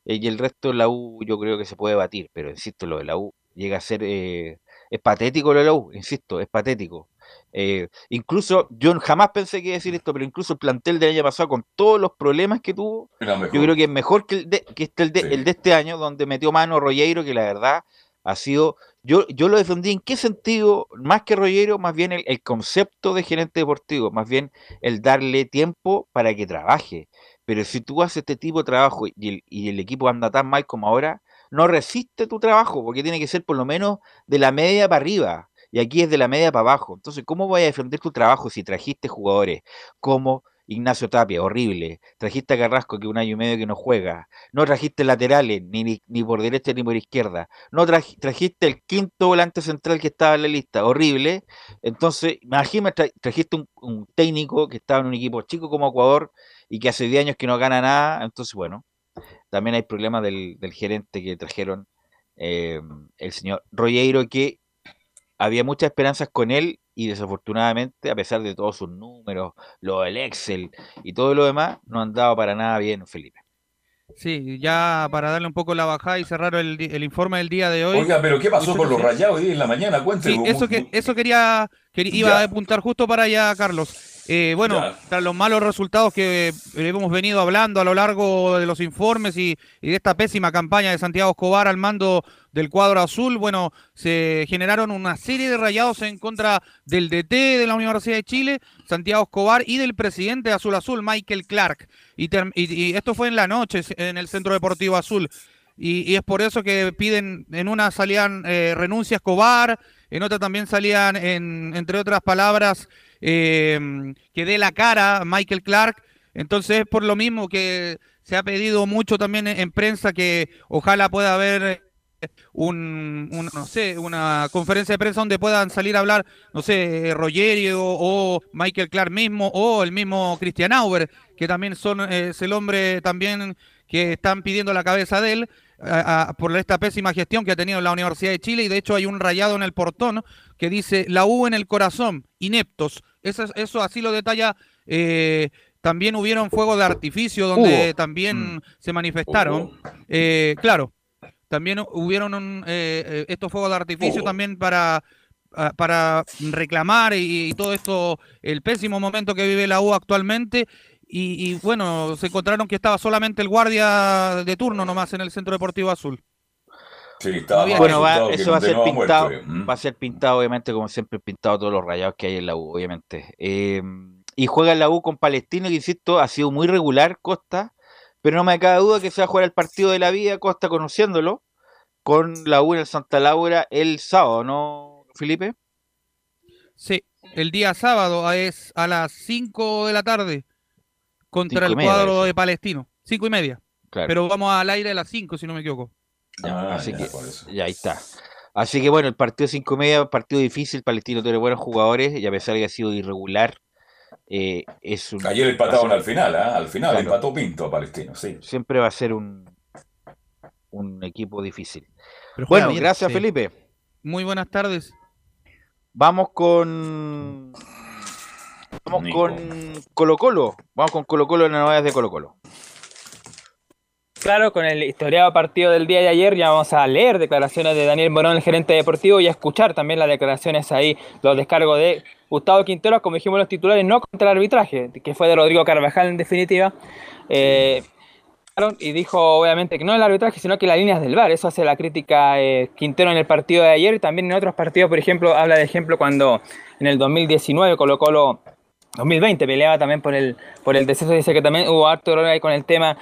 Eh, y el resto de la U yo creo que se puede batir. Pero insisto, lo de la U llega a ser. Eh, es patético lo de la U, insisto, es patético. Eh, incluso, yo jamás pensé que iba a decir esto, pero incluso el plantel del año pasado, con todos los problemas que tuvo, yo creo que es mejor que el de, que este, el, de, sí. el de este año, donde metió mano Rollero, que la verdad ha sido. Yo, yo lo defendí en qué sentido, más que Rollero, más bien el, el, concepto de gerente deportivo, más bien el darle tiempo para que trabaje. Pero si tú haces este tipo de trabajo y el, equipo anda tan mal como ahora, no resiste tu trabajo, porque tiene que ser por lo menos de la media para arriba. Y aquí es de la media para abajo. Entonces, ¿cómo voy a defender tu trabajo si trajiste jugadores como Ignacio Tapia, horrible? Trajiste a Carrasco, que un año y medio que no juega. No trajiste laterales, ni, ni, por derecha ni por izquierda. No traj, trajiste el quinto volante central que estaba en la lista, horrible. Entonces, imagínate, trajiste un, un técnico que estaba en un equipo chico como Ecuador y que hace 10 años que no gana nada. Entonces, bueno, también hay problemas del, del gerente que trajeron eh, el señor Rollero, que había muchas esperanzas con él y desafortunadamente, a pesar de todos sus números, lo del Excel y todo lo demás, no han dado para nada bien, Felipe. Sí, ya para darle un poco la bajada y cerrar el, el informe del día de hoy. Oiga, pero ¿qué pasó con los rayados hoy en la mañana? Cuénteme. Sí, eso, que, eso quería, quería iba ya. a apuntar justo para allá, Carlos. Eh, bueno, ya. tras los malos resultados que hemos venido hablando a lo largo de los informes y, y, de esta pésima campaña de Santiago Escobar al mando del cuadro azul, bueno, se generaron una serie de rayados en contra del DT de la Universidad de Chile, Santiago Escobar, y del presidente de Azul Azul, Michael Clark. Y, y, y esto fue en la noche en el Centro Deportivo Azul. Y, y, es por eso que piden, en una salían eh, renuncia a Escobar, en otra también salían, en, entre otras palabras, eh, que dé la cara Michael Clark. Entonces, por lo mismo que se ha pedido mucho también en, en prensa que ojalá pueda haber un, un, no sé, una conferencia de prensa donde puedan salir a hablar, no sé, Rogerio o Michael Clark mismo o el mismo Christian Auber, que también son, eh, es el hombre también que están pidiendo la cabeza de él por esta pésima gestión que ha tenido la Universidad de Chile y de hecho hay un rayado en el portón que dice la U en el corazón, ineptos. Eso, eso así lo detalla. Eh, también hubieron fuegos de artificio donde también mm. se manifestaron. Eh, claro, también hubieron un, eh, estos fuegos de artificio también para para reclamar y, y, todo esto, el pésimo momento que vive la U actualmente y, y, bueno, se encontraron que estaba solamente el guardia de turno nomás en el Centro Deportivo Azul. Sí, estaba bueno, va, eso va a ser pintado, va a ser pintado, obviamente, como siempre pintado todos los rayados que hay en la U, obviamente. Eh, y juega en la U con Palestino, que insisto, ha sido muy regular Costa, pero no me cabe duda que se va a jugar el partido de la vida, Costa conociéndolo, con la U en el Santa Laura el sábado, ¿no, Felipe? Sí, el día sábado es a las 5 de la tarde contra el cuadro de Palestino. Cinco y media. Claro. Pero vamos al aire a las cinco, si no me equivoco. Ya, ah, así ya, que, ya ahí está. Así que bueno, el partido 5 y media, partido difícil, Palestino tiene buenos jugadores y a pesar de que ha sido irregular, eh, es un... Ayer empataron al final, ¿ah? Al final Claro. empató Pinto a Palestino, sí. siempre va a ser un, un equipo difícil. Pero Bueno, bien, gracias sí. Felipe. Muy buenas tardes. Vamos con... Vamos Nico. con Colo Colo. Vamos con Colo Colo en las novedades de Colo Colo. Claro, con el historiado partido del día de ayer ya vamos a leer declaraciones de Daniel Morón, el gerente deportivo, y a escuchar también las declaraciones ahí, los descargos de Gustavo Quinteros, como dijimos los titulares, no contra el arbitraje, que fue de Rodrigo Carvajal en definitiva. Eh, y dijo obviamente que no el arbitraje, sino que las líneas del VAR. Eso hace la crítica eh, Quintero en el partido de ayer y también en otros partidos, por ejemplo, habla de ejemplo cuando en el 2019 Colo Colo 2020 peleaba también por el, por el descenso, dice que también hubo harto error ahí con el tema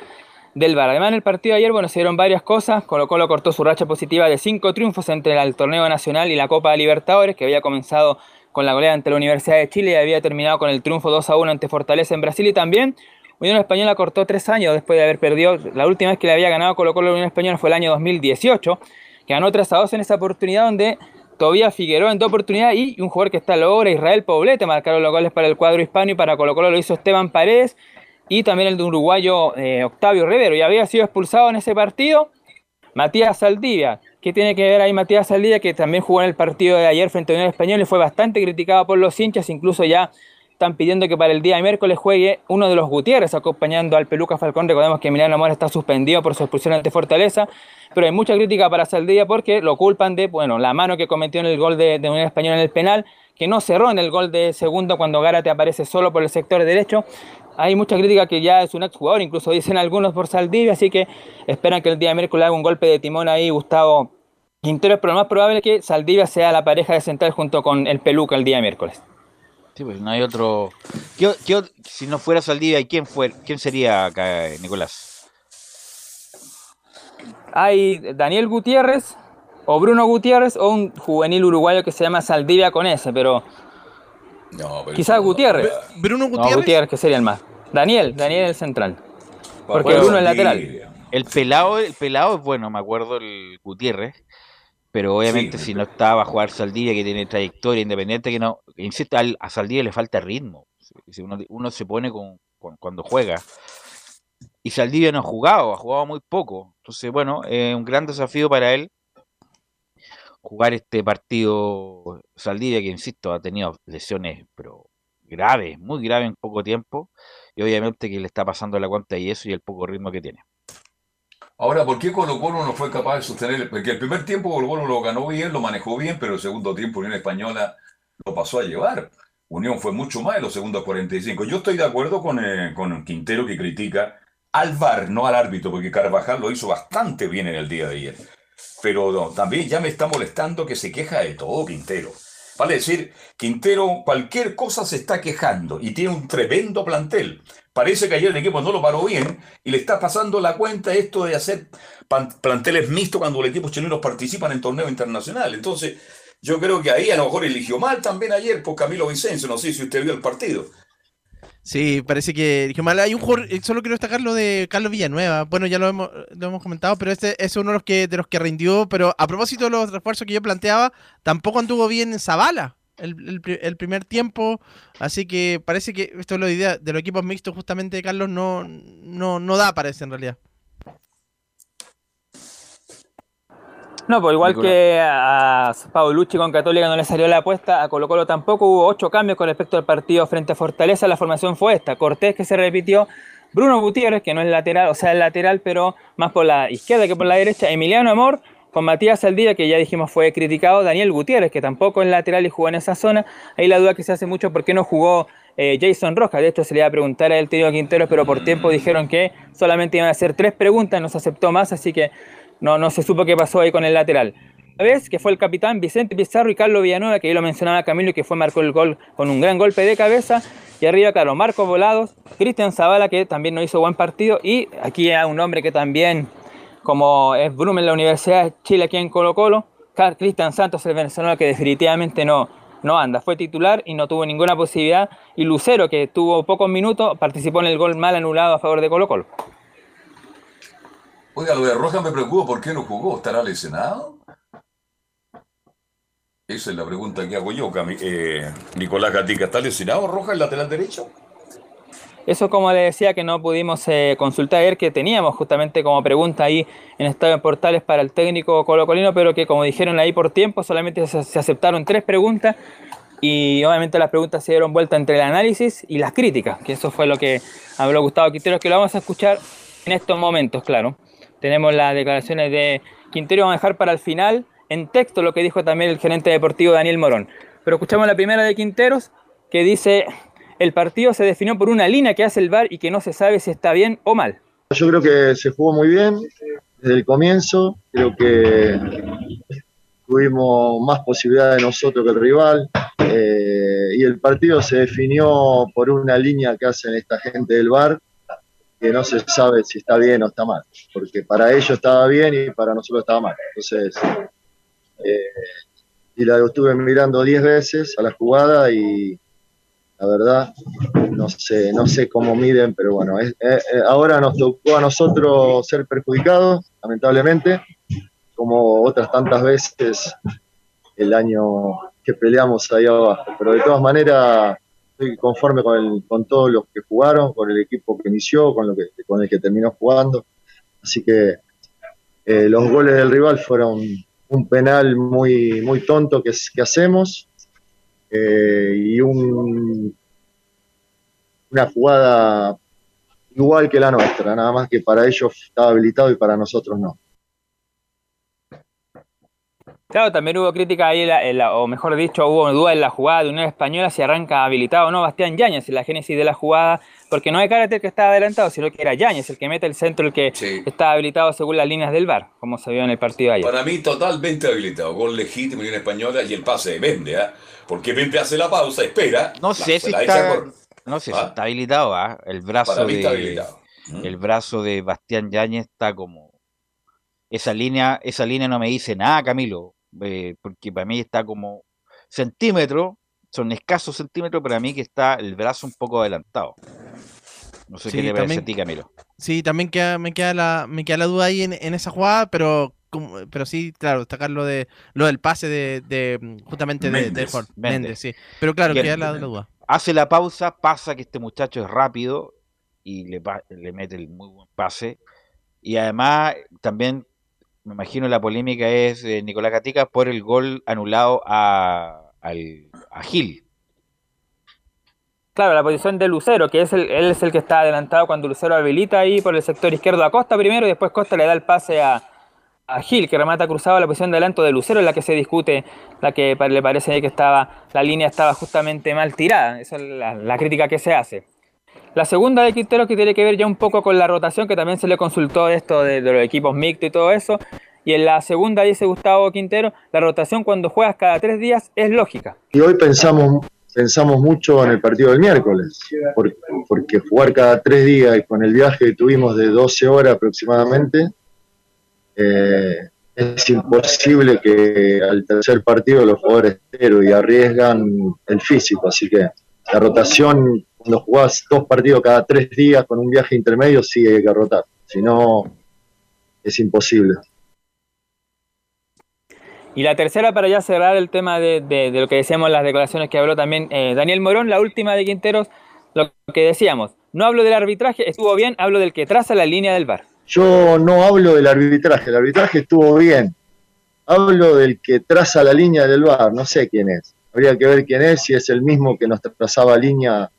del VAR. Además, en el partido de ayer, bueno, se dieron varias cosas. Colo Colo cortó su racha positiva de cinco triunfos entre el torneo nacional y la Copa de Libertadores, que había comenzado con la goleada ante la Universidad de Chile y había terminado con el triunfo 2 a 1 ante Fortaleza en Brasil. Y también Unión Española cortó tres años después de haber perdido. La última vez que le había ganado Colo Colo a la Unión Española fue el año 2018, que ganó 3 a 2 en esa oportunidad donde Tobías Figueroa en dos oportunidades y un jugador que está a la obra, Israel Poblete, marcaron los goles para el cuadro hispano y para Colo Colo lo hizo Esteban Paredes y también el de uruguayo eh, Octavio Rivero. Y había sido expulsado en ese partido Matías Saldivia. ¿Qué tiene que ver ahí Matías Saldivia? Que también jugó en el partido de ayer frente a Unión Española y fue bastante criticado por los hinchas. Incluso ya están pidiendo que para el día de miércoles juegue uno de los Gutiérrez acompañando al Peluca Falcón. Recordemos que Emiliano Mora está suspendido por su expulsión ante Fortaleza. Pero hay mucha crítica para Saldivia porque lo culpan de bueno, la mano que cometió en el gol de, de Unión Española en el penal, que no cerró en el gol de segundo cuando Gárate aparece solo por el sector derecho. Hay mucha crítica que ya es un exjugador, incluso dicen algunos por Saldivia, así que esperan que el día de miércoles haga un golpe de timón ahí Gustavo Quintero, pero lo más probable es que Saldivia sea la pareja de central junto con el Peluca el día de miércoles. Sí, pues no hay otro. ¿Qué, o- qué o- si no fuera Saldivia, ¿y quién fue? ¿Quién sería acá, eh, Nicolás? Hay Daniel Gutiérrez o Bruno Gutiérrez o un juvenil uruguayo que se llama Saldivia con ese, pero No, pero quizás Gutiérrez. Bruno No, Gutiérrez. Gutiérrez que sería el más. Daniel, Daniel el central. Porque Bueno, Bruno es sí, lateral. El pelado, el pelado es bueno, me acuerdo el Gutiérrez, pero obviamente Sí, si no estaba a jugar Saldivia, que tiene trayectoria independiente, que no, insisto, al- a Saldivia le falta ritmo. Si uno, uno se pone con, con- cuando juega. Y Saldivia no ha jugado, ha jugado muy poco. Entonces, bueno, es un gran desafío para él jugar este partido Saldivia, que insisto, ha tenido lesiones, pero graves, muy graves en poco tiempo. Y obviamente que le está pasando la cuenta y eso y el poco ritmo que tiene. Ahora, ¿por qué Colo Colo no fue capaz de sostener? Porque el primer tiempo Colo Colo lo ganó bien, lo manejó bien, pero el segundo tiempo Unión Española lo pasó a llevar. Unión fue mucho más en los segundos 45. Yo estoy de acuerdo con, eh, con Quintero que critica al VAR, no al árbitro, porque Carvajal lo hizo bastante bien en el día de ayer. Pero también ya me está molestando que se queja de todo Quintero. Vale decir, Quintero cualquier cosa se está quejando y tiene un tremendo plantel. Parece que ayer el equipo no lo paró bien y le está pasando la cuenta esto de hacer planteles mixtos cuando los equipos chilenos participan en torneos internacionales. Entonces, yo creo que ahí a lo mejor eligió mal también ayer por Camilo Vicencio. No sé si usted vio el partido. Sí, parece que mal. Hay un jugador, eh, solo quiero destacar lo de Carlos Villanueva. Bueno, ya lo hemos, lo hemos comentado, pero este es uno de los que de los que rindió. Pero a propósito de los refuerzos que yo planteaba, tampoco anduvo bien en Zavala el, el pri- el primer tiempo. Así que parece que esto es de idea de los equipos mixtos, justamente Carlos, no, no, no da, parece en realidad. No, pues igual Nicolás. que a Paulucci con Católica no le salió la apuesta, a Colo Colo tampoco hubo ocho cambios con respecto al partido frente a Fortaleza, la formación fue esta, Cortés que se repitió, Bruno Gutiérrez que no es lateral, o sea es lateral pero más por la izquierda que por la derecha, Emiliano Amor con Matías Saldía que ya dijimos fue criticado, Daniel Gutiérrez que tampoco es lateral y jugó en esa zona, ahí la duda que se hace mucho por qué no jugó eh, Jason Rojas, de hecho se le iba a preguntar a él Tino Quinteros pero por tiempo dijeron que solamente iban a hacer tres preguntas, no se aceptó más, así que no, no se supo qué pasó ahí con el lateral. La vez que fue el capitán Vicente Pizarro y Carlos Villanueva, que ahí lo mencionaba Camilo, y que fue marcó el gol con un gran golpe de cabeza. Y arriba, claro, Marcos Volados, Cristian Zavala, que también no hizo buen partido. Y aquí hay un hombre que también, como es Bruno en la Universidad de Chile, aquí en Colo Colo, Cristian Santos, el venezolano, que definitivamente no, no anda. Fue titular y no tuvo ninguna posibilidad. Y Lucero, que tuvo pocos minutos, participó en el gol mal anulado a favor de Colo Colo. Oiga, lo de Rojas me preocupa, ¿por qué no jugó? ¿Estará lesionado? Esa es la pregunta que hago yo, eh, Nicolás Gatica. ¿Está lesionado Roja el lateral derecho? Eso como le decía que no pudimos eh, consultar ayer, que teníamos justamente como pregunta ahí en Estadio en Portales para el técnico colocolino, pero que como dijeron ahí por tiempo, solamente se, aceptaron tres preguntas y obviamente las preguntas se dieron vuelta entre el análisis y las críticas, que eso fue lo que habló Gustavo Quinteros, que lo vamos a escuchar en estos momentos, claro. Tenemos las declaraciones de Quintero, vamos a dejar para el final en texto lo que dijo también el gerente deportivo Daniel Morón. Pero escuchamos la primera de Quinteros, que dice, el partido se definió por una línea que hace el VAR y que no se sabe si está bien o mal. Yo creo que se jugó muy bien desde el comienzo. Creo que tuvimos más posibilidades nosotros que el rival. eh, y el partido se definió por una línea que hacen esta gente del bar que no se sabe si está bien o está mal. Porque para ellos estaba bien y para nosotros estaba mal. Entonces, eh, y la estuve mirando 10 veces a la jugada y la verdad no sé, no sé cómo miden, pero bueno, ahora nos tocó a nosotros ser perjudicados, lamentablemente, como otras tantas veces el año que peleamos ahí abajo. Pero de todas maneras, estoy conforme con, el- con todos los que jugaron, con el equipo que inició, con, lo que, con el que terminó jugando. Así que eh, los goles del rival fueron un penal muy, muy tonto que, hacemos eh, y un, una jugada igual que la nuestra, nada más que para ellos estaba habilitado y para nosotros no. Claro, también hubo crítica ahí, en la- en la- o mejor dicho, hubo duda en la jugada de Unión Española si arranca habilitado o no Bastián Yáñez en la génesis de la jugada, porque no es Karate el que estaba adelantado, sino que era Yáñez el que mete el centro, el que estaba habilitado según las líneas del VAR, como se vio en el partido ayer. Para mí, totalmente habilitado. Gol legítimo en Española y el pase de Mende, ¿ah? Porque Mende hace la pausa, espera. No sé si está, por- no sé si ¿Ah? está habilitado, ¿ah? El brazo Para mí está de habilitado. Mm. el brazo de Bastián Yáñez está como esa línea, esa línea no me dice nada, Camilo, eh, porque para mí está como centímetro, son escasos centímetros, para mí que está el brazo un poco adelantado. No sé Sí, qué le parece también- a ti, Camilo. Sí, también queda, me, queda la, me queda la duda ahí en, en esa jugada, pero como- pero sí, claro, destacar lo, de, lo del pase de, de, mm, justamente de, de Méndez, Ford- Méndez. Méndez, sí. Pero claro, Que queda la, la duda. Hace la pausa, pasa que este muchacho es rápido y le, le mete el muy buen pase. Y además, también, me imagino la polémica es de Nicolás Gatica por el gol anulado a, al- a Gil. Claro, la posición de Lucero, que es el, él es el que está adelantado cuando Lucero habilita ahí por el sector izquierdo a Costa primero y después Costa le da el pase a, Gil, que remata cruzado la posición de adelanto de Lucero, en la que se discute, la que le parece que estaba, la línea estaba justamente mal tirada. Esa es la crítica que se hace. La segunda de Quintero que tiene que ver ya un poco con la rotación, que también se le consultó esto de, los equipos mixtos y todo eso. Y en la segunda dice Gustavo Quintero, la rotación cuando juegas cada tres días es lógica. Y hoy pensamos, pensamos mucho en el partido del miércoles, por- porque jugar cada tres días y con el viaje que tuvimos de 12 horas aproximadamente, eh, es imposible que al tercer partido los jugadores cero y arriesgan el físico. Así que la rotación, cuando jugás dos partidos cada tres días con un viaje intermedio, sí hay que rotar. Si no, es imposible. Y la tercera, para ya cerrar el tema de, de- de lo que decíamos, las declaraciones que habló también eh, Daniel Morón, la última de Quinteros, lo que decíamos, no hablo del arbitraje, estuvo bien, hablo del que traza la línea del VAR. Yo no hablo del arbitraje, el arbitraje estuvo bien. Hablo del que traza la línea del VAR, no sé quién es. Habría que ver quién es, si es el mismo que nos trazaba línea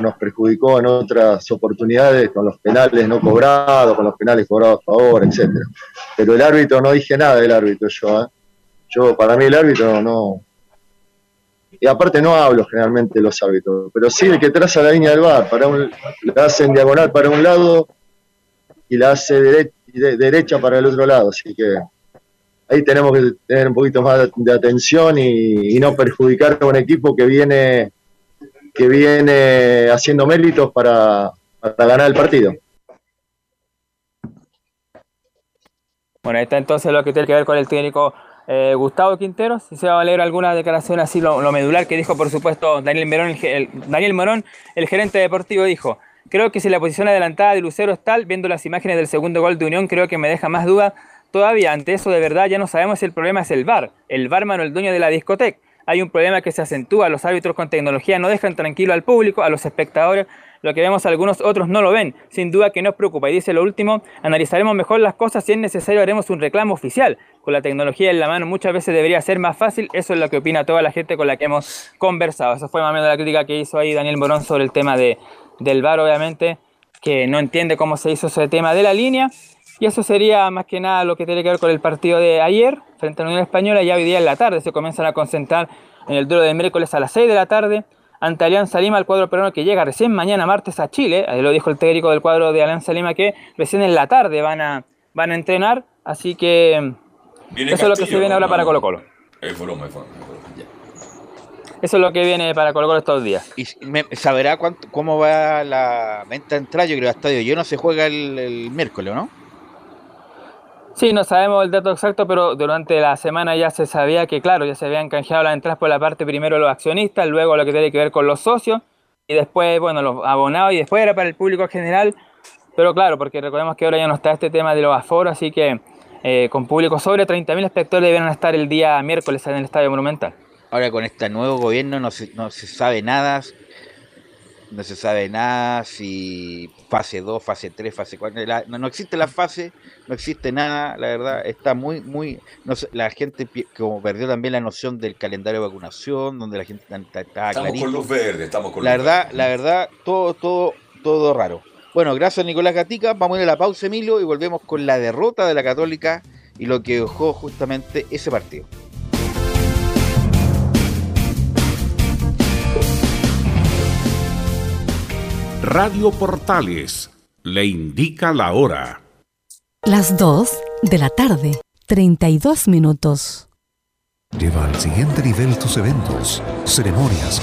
nos perjudicó en otras oportunidades con los penales no cobrados, con los penales cobrados a favor, etcétera. Pero el árbitro, no dije nada del árbitro yo, ¿eh? Yo, para mí el árbitro no... Y aparte no hablo generalmente de los árbitros, pero sí el que traza la línea del VAR, para un, la hace en diagonal para un lado y la hace dere- de- derecha para el otro lado. Así que ahí tenemos que tener un poquito más de, atención y no perjudicar a un equipo que viene que viene haciendo méritos para, para ganar el partido. Bueno, ahí está entonces lo que tiene que ver con el técnico eh, Gustavo Quinteros. Si se va a leer alguna declaración así, lo, medular que dijo, por supuesto, Daniel Morón, el, Daniel Morón, el gerente deportivo, dijo. Creo que si la posición adelantada de Lucero es tal, viendo las imágenes del segundo gol de Unión, creo que me deja más duda todavía ante eso de verdad ya no sabemos si el problema es el bar. El barman o el dueño de la discoteca. Hay un problema que se acentúa, los árbitros con tecnología no dejan tranquilo al público, a los espectadores, lo que vemos algunos otros no lo ven, sin duda que nos preocupa. Y dice lo último, analizaremos mejor las cosas, si es necesario haremos un reclamo oficial. Con la tecnología en la mano muchas veces debería ser más fácil, eso es lo que opina toda la gente con la que hemos conversado. Esa fue más o menos la crítica que hizo ahí Daniel Morón sobre el tema de, del VAR, obviamente, que no entiende cómo se hizo ese tema de la línea. Y eso sería más que nada lo que tiene que ver con el partido de ayer frente a la Unión Española. Ya hoy día en la tarde se comienzan a concentrar en el duelo de miércoles a las 6 de la tarde ante Alianza Lima, el cuadro peruano que llega recién mañana martes a Chile. Ahí lo dijo el técnico del cuadro de Alianza Lima que recién en la tarde van a, van a entrenar. Así que eso es lo que se viene ahora para Colo Colo. Eso es lo que viene para Colo Colo estos días. ¿Y saberá cuánto, cómo va la venta de entrada? Yo creo que estadio yo no se juega el, el miércoles, ¿no? Sí, no sabemos el dato exacto, pero durante la semana ya se sabía que, claro, ya se habían canjeado las entradas por la parte primero los accionistas, luego lo que tiene que ver con los socios, y después, bueno, los abonados, y después era para el público general. Pero claro, porque recordemos que ahora ya no está este tema de los aforos, así que eh, con público sobre 30.000 espectadores deben estar el día miércoles en el Estadio Monumental. Ahora con este nuevo gobierno no se, no se sabe nada no se sabe nada si fase 2, fase 3, fase 4, no, existe la fase, no existe nada, la verdad, está muy, muy, no la gente como perdió también la noción del calendario de vacunación, donde la gente está, está Estamos con luz verde, estamos con La luz verdad, la verdad, todo, todo, todo raro. Bueno, gracias Nicolás Gatica, vamos a ir a la pausa Emilio y volvemos con la derrota de la Católica y lo que dejó justamente ese partido. Radio Portales le indica la hora. Las 2 de la tarde, 32 minutos. Lleva al siguiente nivel tus eventos, ceremonias,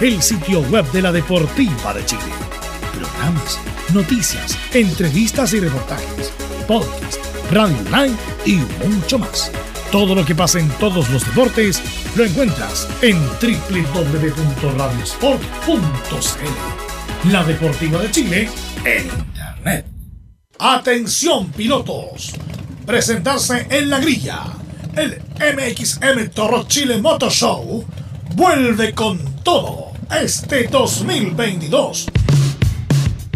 el sitio web de la Deportiva de Chile. Programas noticias, entrevistas y reportajes, podcast, radio online y mucho más. Todo lo que pasa en todos los deportes lo encuentras en www.radiosport.cl. La Deportiva de Chile en Internet. Atención pilotos. Presentarse en la grilla. El MXM Toro Chile Motor Show vuelve con todo este 2022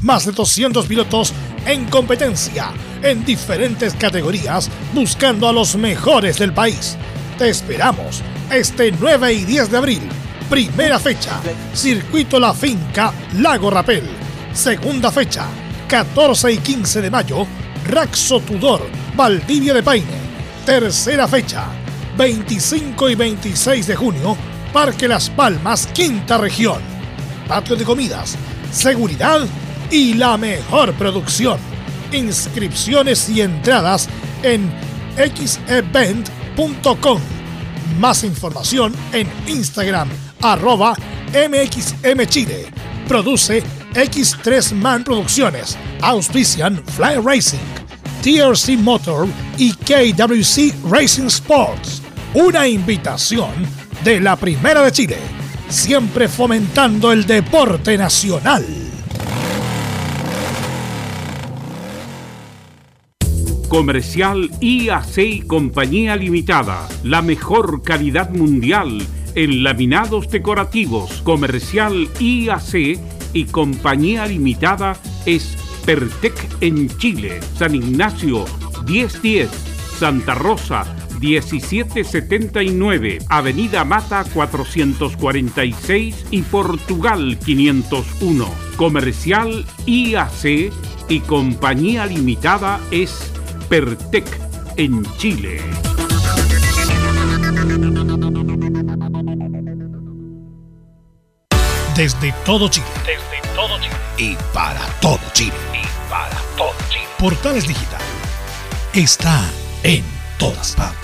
más de 200 pilotos en competencia en diferentes categorías buscando a los mejores del país. Te esperamos este 9 y 10 de abril. Primera fecha, Circuito La Finca, Lago Rapel. Segunda fecha, 14 y 15 de mayo, Raxo Tudor, Valdivia de Paine. Tercera fecha, 25 y 26 de junio, Parque Las Palmas, Quinta Región. Patio de comidas, seguridad y la mejor producción. Inscripciones y entradas en xevent.com. Más información en Instagram arroba mxmchile. Produce X3 Man Producciones. Auspician Fly Racing, TRC Motor y KWC Racing Sports. Una invitación de la Primera de Chile. Siempre fomentando el deporte nacional. Comercial IAC y Compañía Limitada. La mejor calidad mundial en laminados decorativos. Comercial IAC y Compañía Limitada es Pertec en Chile. San Ignacio 1010. Santa Rosa 1779, Avenida Mata 446 y Portugal 501. Comercial IAC y Compañía Limitada es Pertec en Chile. Desde todo Chile. Desde todo Chile. Y para todo Chile. Y para todo Chile. Portales Digital está en todas partes.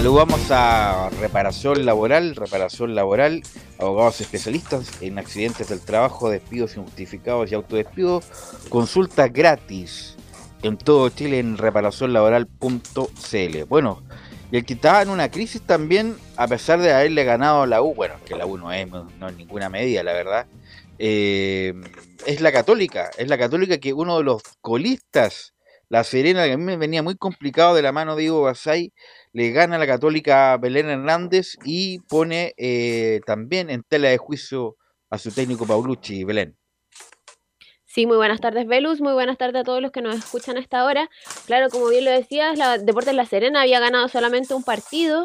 Saludamos a Reparación Laboral, Reparación Laboral, abogados especialistas en accidentes del trabajo, despidos injustificados y autodespidos. Consulta gratis en todo Chile en reparacionlaboral.cl. Bueno, y el que estaba en una crisis también, a pesar de haberle ganado la U, bueno, que la U no es, ninguna medida, la verdad, eh, es la Católica. Es la Católica que uno de los colistas, la Serena, que a mí me venía muy complicado de la mano de Ivo Basay, le gana la Católica Belén Hernández y pone eh, también en tela de juicio a su técnico Paulucci, Belén. Sí, muy buenas tardes, Velus. Muy buenas tardes a todos los que nos escuchan a esta hora. Claro, como bien lo decías, la Deportes La Serena había ganado solamente un partido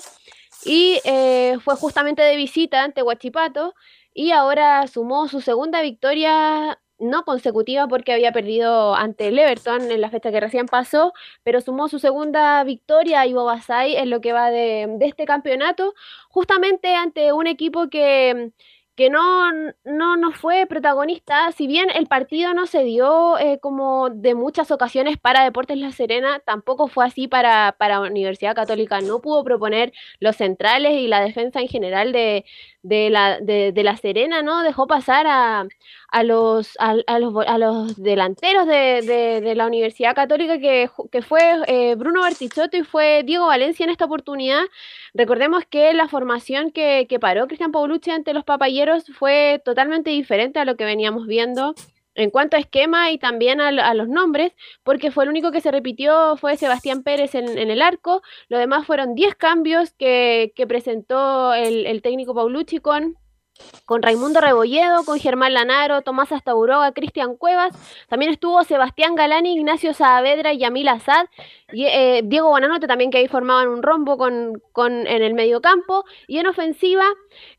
y eh, fue justamente de visita ante Huachipato y ahora sumó su segunda victoria no consecutiva porque había perdido ante el Everton en la fecha que recién pasó, pero sumó su segunda victoria Ivo Basay en lo que va de, de este campeonato, justamente ante un equipo que que no, no, no fue protagonista, si bien el partido no se dio eh, como de muchas ocasiones para Deportes La Serena, tampoco fue así para, para Universidad Católica, no pudo proponer los centrales y la defensa en general de, de la, de, de, la Serena, ¿no? Dejó pasar a, a, los, a, a los, a los delanteros de, de, la Universidad Católica, que, que fue eh, Bruno Bertichotto y fue Diego Valencia en esta oportunidad. Recordemos que la formación que, que paró Cristian Paulucci ante los papayeros fue totalmente diferente a lo que veníamos viendo en cuanto a esquema y también a, a, los nombres, porque fue el único que se repitió, fue Sebastián Pérez en, en el arco, lo demás fueron 10 cambios que, que presentó el, el, técnico Paulucci con, con Raimundo Rebolledo, con Germán Lanaro, Tomás Astauroga, Cristian Cuevas, también estuvo Sebastián Galani, Ignacio Saavedra y Yamil Azad, y, eh, Diego Bonanote también que ahí formaban un rombo con, con, en el medio campo, y en ofensiva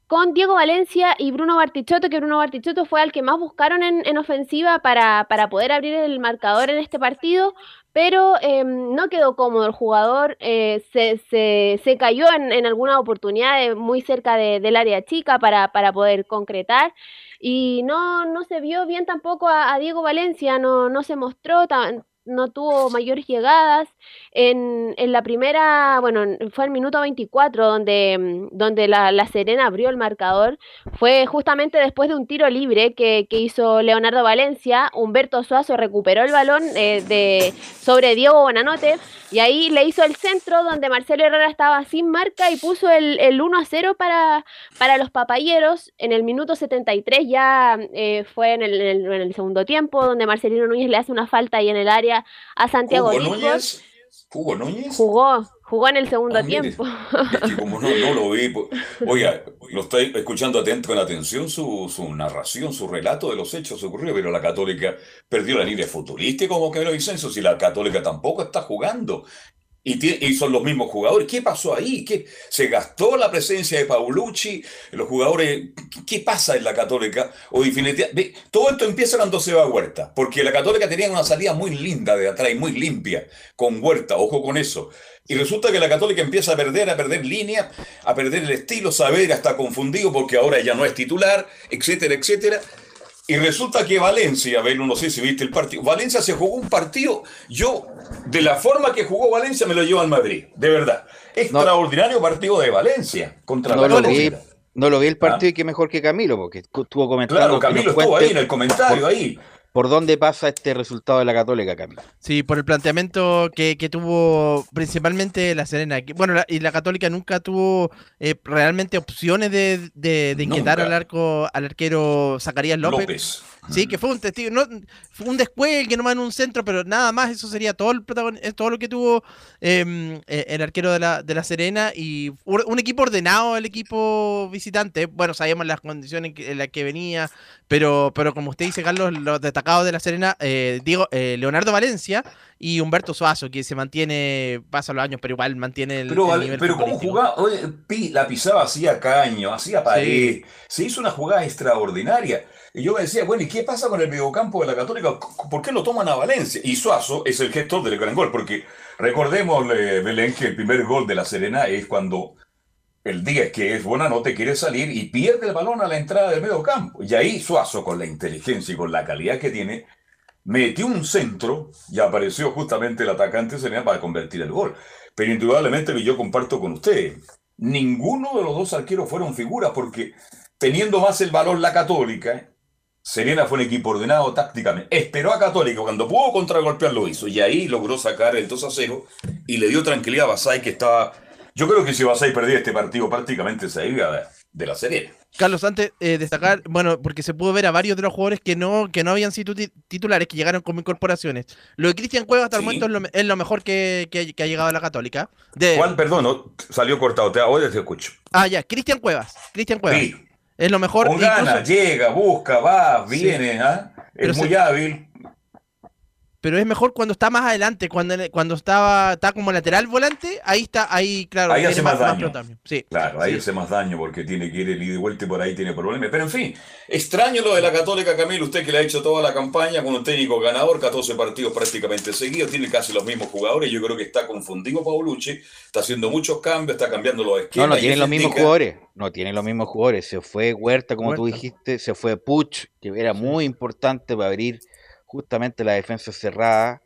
con Diego Valencia y Bruno Bartichotto, que Bruno Bartichotto fue al que más buscaron en, en ofensiva para, para, poder abrir el marcador en este partido, pero eh, no quedó cómodo el jugador, eh, se, se, se, cayó en, en alguna oportunidad muy cerca de, del área chica para, para poder concretar. Y no, no se vio bien tampoco a, a Diego Valencia, no, no se mostró tan, no tuvo mayores llegadas. En, en, la primera, bueno, fue el minuto 24 donde, donde la, la, Serena abrió el marcador. Fue justamente después de un tiro libre que, que hizo Leonardo Valencia. Humberto Suazo recuperó el balón eh, de, sobre Diego Bonanote y ahí le hizo el centro donde Marcelo Herrera estaba sin marca y puso el, el 1 a 0 para, para los papayeros. En el minuto 73 ya eh, fue en el, en, el, en el segundo tiempo donde Marcelino Núñez le hace una falta ahí en el área a Santiago Hugo Núñez. Hugo Núñez. Jugó, jugó en el segundo ah, tiempo. Es que como no, no lo vi, oiga, lo estoy escuchando atento con atención su, su narración, su relato de los hechos ocurridos, pero la Católica perdió la línea futurista como que Vicencio, si la Católica tampoco está jugando. Y, son los mismos jugadores. ¿Qué pasó ahí? ¿Qué, ¿Se gastó la presencia de Paulucci? Los jugadores, ¿qué pasa en la Católica? O todo esto empieza cuando se va a Huerta, porque la Católica tenía una salida muy linda de atrás y muy limpia con Huerta, ojo con eso. Y resulta que la Católica empieza a perder, a perder línea, a perder el estilo, saber está confundido porque ahora ya no es titular, etcétera, etcétera. Y resulta que Valencia, ver, no sé si viste el partido, Valencia se jugó un partido, yo, de la forma que jugó Valencia, me lo llevo al Madrid, de verdad. Extraordinario no, partido de Valencia contra no la lo vi, No lo vi el partido ¿Ah? y que mejor que Camilo, porque estuvo comentando. Claro, Camilo estuvo ahí en el comentario, por, ahí. ¿Por dónde pasa este resultado de la Católica, Camilo? Sí, por el planteamiento que, que tuvo principalmente la Serena. Bueno, la, y la Católica nunca tuvo eh, realmente opciones de, de, de inquietar al arco al arquero Zacarías López. López. Sí, que fue un testigo, no, fue un descuelgue nomás en un centro, pero nada más, eso sería todo el todo lo que tuvo eh, el arquero de la, de la Serena y un equipo ordenado, el equipo visitante. Bueno, sabíamos las condiciones en las que venía, pero, pero como usted dice, Carlos, lo destacable destacados de La Serena, eh, digo, eh, Leonardo Valencia y Humberto Suazo, que se mantiene, pasa los años, pero igual mantiene el, Pero, el nivel pero ¿cómo jugaba? Oye, la pisaba hacía caño, hacía pared. Se hizo una jugada extraordinaria. Y yo me decía, bueno, ¿y qué pasa con el mediocampo de la Católica? ¿Por qué lo toman a Valencia? Y Suazo es el gestor del gran gol, porque recordemos, Belén, que el primer gol de la Serena es cuando el 10, que es buena nota, quiere salir y pierde el balón a la entrada del mediocampo. Y ahí Suazo, con la inteligencia y con la calidad que tiene, metió un centro y apareció justamente el atacante Serena para convertir el gol. Pero indudablemente yo comparto con usted, ninguno de los dos arqueros fueron figuras porque teniendo más el valor la Católica, Serena fue un equipo ordenado tácticamente. Esperó a Católica, cuando pudo contragolpear lo hizo y ahí logró sacar el 2 a 0 y le dio tranquilidad a Basay que estaba... Yo creo que si Basay perdía este partido prácticamente se iba de, de la Serena. Carlos, antes eh, destacar, bueno, porque se pudo ver a varios de los jugadores que no, que no habían sido ti- titulares, que llegaron como incorporaciones. Lo de Cristian Cuevas hasta el momento es lo, es lo mejor que, que- que ha llegado a la Católica. De, Juan, perdón, no, salió cortado. Te, ahora te escucho. ah, ya, Cristian Cuevas. Cristian Cuevas. Sí. Es lo mejor. Con ganas, incluso- llega, busca, va, Sí. viene, ¿ah? Pero es se- muy hábil. Pero es mejor cuando está más adelante, cuando, cuando estaba, está como lateral volante, ahí está, ahí, claro, Ahí hace más daño. protagonismo. Sí. Claro, ahí Sí. hace más daño porque tiene que ir el ida y vuelta y por ahí tiene problemas. Pero en fin, extraño lo de la Católica, Camilo, usted que le ha hecho toda la campaña con un técnico ganador, 14 partidos prácticamente seguidos, tiene casi los mismos jugadores. Yo creo que está confundido Paulucci, está haciendo muchos cambios, está cambiando los No, esquemas. no y tienen los mismos indica- jugadores. No tienen los mismos jugadores. Se fue Huerta, como tú dijiste, se fue Puch, que era muy importante para abrir justamente la defensa cerrada.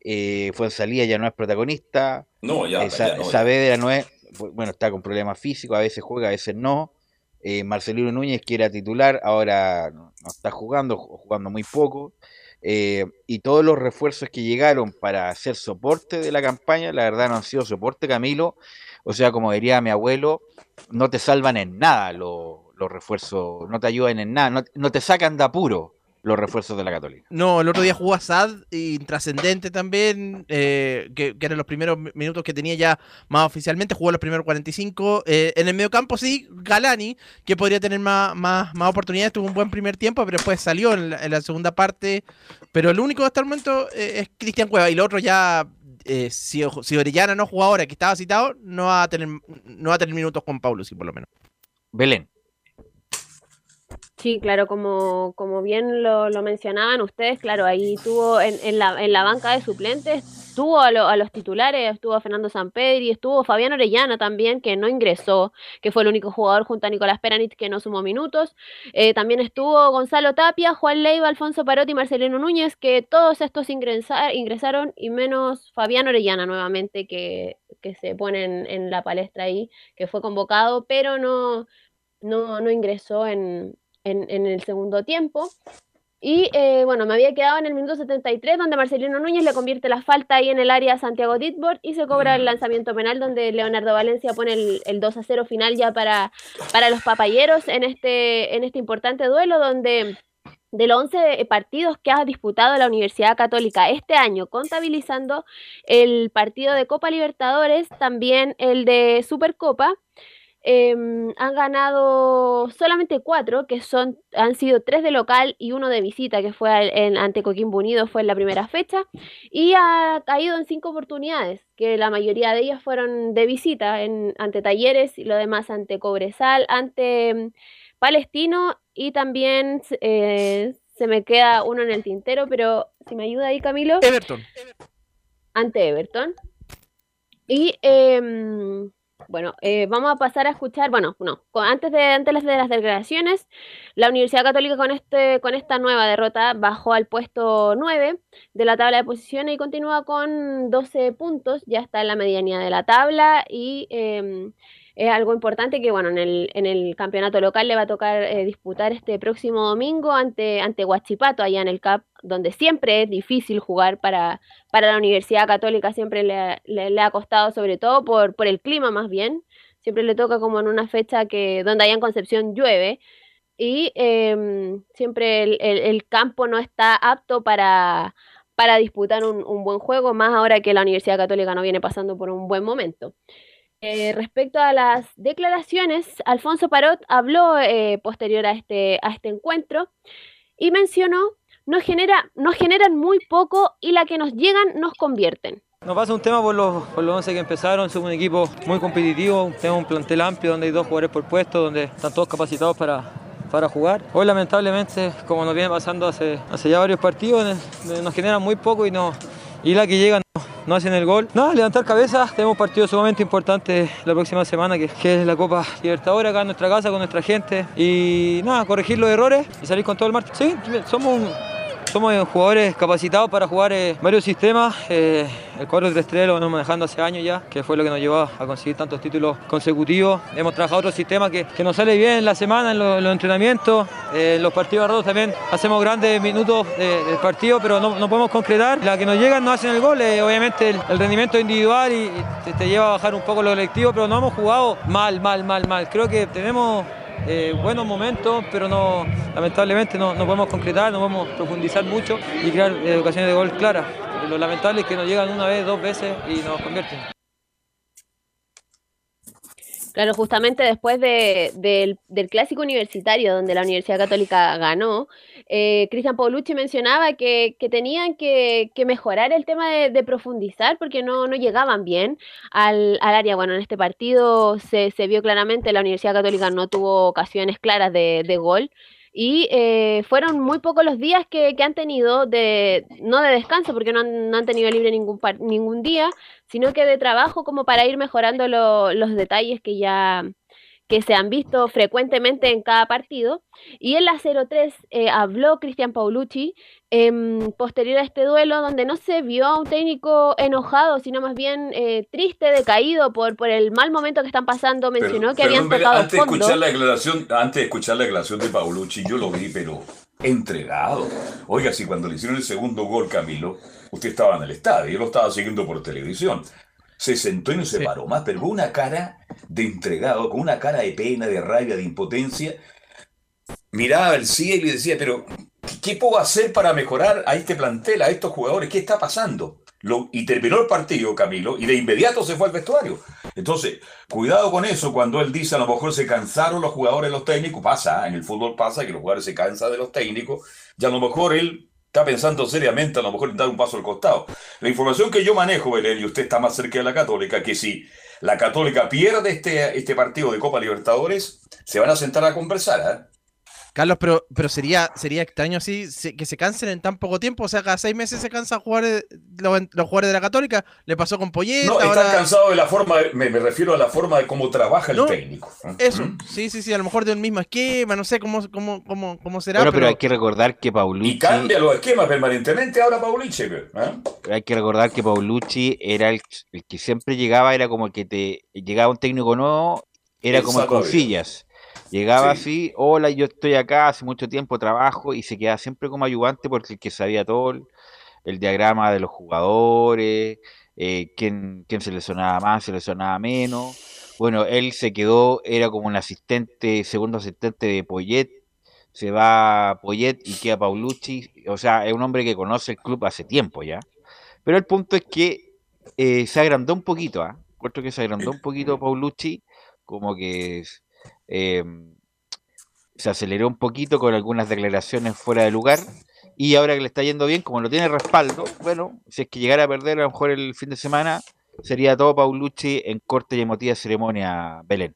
Eh, fue en salida, ya no es protagonista. No, ya, Eh, ya no, ya. Saavedra no es, bueno, está con problemas físicos, a veces juega, a veces no. Eh, Marcelino Núñez, que era titular, ahora no, está jugando, ju- jugando muy poco. Eh, y todos los refuerzos que llegaron para hacer soporte de la campaña, la verdad no han sido soporte, Camilo. O sea, como diría mi abuelo, no te salvan en nada los, los refuerzos, no te ayudan en nada, no, no te sacan de apuro los refuerzos de la Católica. No, el otro día jugó Assad, intrascendente también, eh, que, que eran los primeros mi- minutos que tenía ya más oficialmente, jugó los primeros 45. eh, en el medio campo sí, Galani, que podría tener más, más, más oportunidades, tuvo un buen primer tiempo, pero después salió en la, en la segunda parte. Pero el único hasta el momento eh, es Cristian Cueva, y el otro ya, eh, si, si Orellana no juega ahora, que estaba citado, no va a tener, no va a tener minutos con Paulo, sí, por lo menos. Belén. Sí, claro, como, como bien lo, lo mencionaban ustedes, claro, ahí tuvo en, en la, en la banca de suplentes, tuvo a, lo- a los titulares, estuvo a Fernando Sampedri, estuvo Fabián Orellana también, que no ingresó, que fue el único jugador junto a Nicolás Peranich que no sumó minutos. Eh, también estuvo Gonzalo Tapia, Juan Leiva, Alfonso Parotti y Marcelino Núñez, que todos estos ingresa- ingresaron, y menos Fabián Orellana nuevamente, que, que se pone en, en la palestra ahí, que fue convocado, pero no, no, no ingresó en, en, en el segundo tiempo. Y eh, bueno, me había quedado en el minuto 73, donde Marcelino Núñez le convierte la falta ahí en el área a Santiago Ditbord y se cobra el lanzamiento penal, donde Leonardo Valencia pone el, el 2 a 0 final ya para, para los papayeros en este, en este importante duelo, donde de los 11 partidos que ha disputado la Universidad Católica este año, contabilizando el partido de Copa Libertadores, también el de Supercopa, em, han ganado solamente cuatro, que son, han sido tres de local y uno de visita, que fue al- en, ante Coquimbo Unido, fue en la primera fecha, y ha caído en cinco oportunidades, que la mayoría de ellas fueron de visita, en, ante Talleres y lo demás ante Cobresal, ante em, Palestino y también eh, se me queda uno en el tintero, pero si me ayuda ahí Camilo. Everton. Ante Everton. Y em, bueno, eh, vamos a pasar a escuchar, bueno, no, antes de, antes de las declaraciones, la Universidad Católica con, este, con esta nueva derrota bajó al puesto 9 de la tabla de posiciones y continúa con 12 puntos, ya está en la medianía de la tabla y em, es algo importante que, bueno, en el, en el campeonato local le va a tocar eh, disputar este próximo domingo ante, ante Huachipato, allá en el CAP, donde siempre es difícil jugar para, para la Universidad Católica, siempre le, ha- le- ha costado, sobre todo por, por el clima más bien, siempre le toca como en una fecha que donde allá en Concepción llueve y em, siempre el, el- el campo no está apto para, para disputar un, un buen juego, más ahora que la Universidad Católica no viene pasando por un buen momento. Eh, respecto a las declaraciones, Alfonso Parot habló eh, posterior a este, a este encuentro y mencionó nos, genera, nos generan muy poco y la que nos llegan nos convierten. Nos pasa un tema por los, por los 11 que empezaron, somos un equipo muy competitivo, tenemos un plantel amplio donde hay dos jugadores por puesto, donde están todos capacitados para, para jugar. Hoy lamentablemente, como nos viene pasando hace, hace ya varios partidos, nos generan muy poco y, no, y la que llega no, no hacen el gol. Nada, levantar cabeza, tenemos un partido sumamente importante la próxima semana que, que, es la Copa Libertadores acá en nuestra casa con nuestra gente y nada, corregir los errores y salir con todo el martes. Sí, somos un, somos jugadores capacitados para jugar eh, varios sistemas. Eh, el 4-3-3 lo venimos manejando hace años ya, que fue lo que nos llevó a conseguir tantos títulos consecutivos. Hemos trabajado otro sistema que, que nos sale bien en la semana, en, lo, en los entrenamientos. Eh, en los partidos arrados también hacemos grandes minutos del partido, pero no, no, podemos concretar. La que nos llegan no hacen el gol, eh, obviamente el, rendimiento individual y, y te, te, lleva a bajar un poco lo colectivo, pero no hemos jugado mal, mal, mal, mal. Creo que tenemos eh, buenos momentos, pero no, lamentablemente no, no, podemos concretar, no podemos profundizar mucho y crear eh, ocasiones de gol claras. Lo lamentable es que nos llegan una vez, dos veces y nos convierten. Claro, justamente después de, de, del clásico universitario donde la Universidad Católica ganó, eh, Cristian Paulucci mencionaba que, tenían que, mejorar el tema de, profundizar porque no, llegaban bien al, al, área. Bueno, en este partido se, se, vio claramente la Universidad Católica no tuvo ocasiones claras de gol y eh, fueron muy pocos los días que, han tenido de no de descanso porque no han, no han tenido libre ningún ningún día sino que de trabajo como para ir mejorando lo, los detalles que ya que se han visto frecuentemente en cada partido. Y en la 0-3 eh, habló Cristian Paulucci eh, posterior a este duelo, donde no se vio a un técnico enojado, sino más bien eh, triste, decaído por, por el mal momento que están pasando. Mencionó pero, que habían tocado antes. De escuchar la declaración, antes de escuchar la declaración de Paulucci, yo lo vi, pero entregado. Oiga, si cuando le hicieron el segundo gol, Camilo, usted estaba en el estadio, yo lo estaba siguiendo por televisión. Se sentó y no se sí. paró más, pero con una cara de entregado, con una cara de pena, de rabia, de impotencia. Miraba al cielo y decía, pero ¿qué puedo hacer para mejorar a este plantel, a estos jugadores? ¿Qué está pasando? Lo, y terminó el partido, Camilo, y de inmediato se fue al vestuario. Entonces, cuidado con eso cuando él dice a lo mejor se cansaron los jugadores, los técnicos. Pasa, en el fútbol pasa que los jugadores se cansan de los técnicos, y a lo mejor él está pensando seriamente a lo mejor en dar un paso al costado. La información que yo manejo, Belén, y usted está más cerca de la Católica, que si la Católica pierde este, este partido de Copa Libertadores, se van a sentar a conversar, ¿eh? Carlos, pero, pero sería, sería extraño así se, que se cansen en tan poco tiempo. O sea, cada seis meses se cansan jugar los, los, jugadores de la Católica. Le pasó con Poyet. No, ahora... están cansados de la forma, me, me, refiero a la forma de cómo trabaja el no, técnico. Eso, ¿Mm? sí, sí, sí, a lo mejor de un mismo esquema, no sé cómo, cómo, cómo, cómo será. Bueno, pero, pero, hay que recordar que Paulucci. Y cambia los esquemas permanentemente ahora Paulucci. ¿eh? Hay que recordar que Paulucci era el, el, que siempre llegaba, era como el que te llegaba un técnico nuevo, era el como el con sillas Llegaba sí. así, hola, yo estoy acá, hace mucho tiempo trabajo y se quedaba siempre como ayudante porque el que sabía todo el, el diagrama de los jugadores, eh, quién, quién se lesionaba más, se lesionaba menos. Bueno, él se quedó, era como un asistente, segundo asistente de Poyet, se va Poyet y queda Paulucci, o sea, es un hombre que conoce el club hace tiempo ya. Pero el punto es que eh, se agrandó un poquito, ¿ah? ¿eh? Que se agrandó un poquito Paulucci, como que eh, se aceleró un poquito con algunas declaraciones fuera de lugar y ahora que le está yendo bien, como no tiene respaldo, bueno, si es que llegara a perder a lo mejor el fin de semana, sería todo Paulucci en corte y emotiva ceremonia Belén.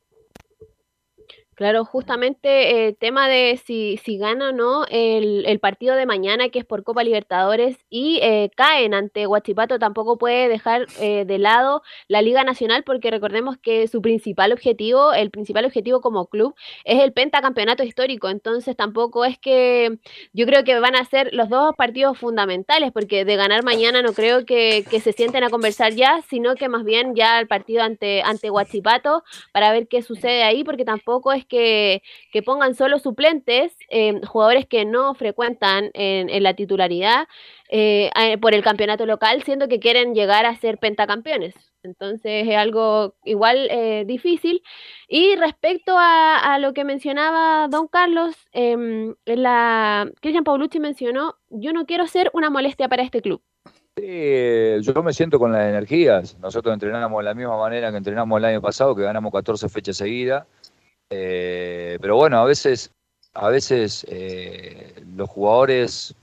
Claro, justamente el eh, tema de si, si gana o no el, el, partido de mañana, que es por Copa Libertadores, y eh, caen ante Huachipato, tampoco puede dejar eh, de lado la Liga Nacional, porque recordemos que su principal objetivo, el principal objetivo como club, es el pentacampeonato histórico. Entonces tampoco es que yo creo que van a ser los dos partidos fundamentales, porque de ganar mañana no creo que, que se sienten a conversar ya, sino que más bien ya el partido ante, ante Huachipato para ver qué sucede ahí, porque tampoco es que, pongan solo suplentes, eh, jugadores que no frecuentan en, la titularidad eh, por el campeonato local, siendo que quieren llegar a ser pentacampeones. Entonces es algo igual eh, difícil. Y respecto a, a, lo que mencionaba don Carlos, eh, la Cristian Paulucci mencionó, yo no quiero ser una molestia para este club. Sí, yo me siento con las energías. Nosotros entrenamos de la misma manera que entrenamos el año pasado, que ganamos 14 fechas seguidas. Eh, pero bueno, a veces, a veces eh, los jugadores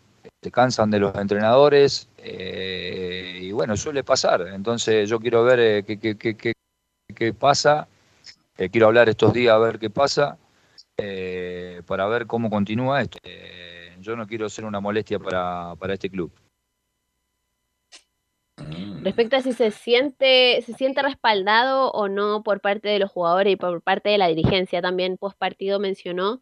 se cansan de los entrenadores eh, y bueno, suele pasar. Entonces yo quiero ver eh, qué, qué, qué, qué, pasa, Eh, quiero hablar estos días a ver qué pasa para ver cómo continúa esto. Yo no quiero ser una molestia para, para este club. Respecto a si se siente, se siente respaldado o no por parte de los jugadores y por parte de la dirigencia, también post partido mencionó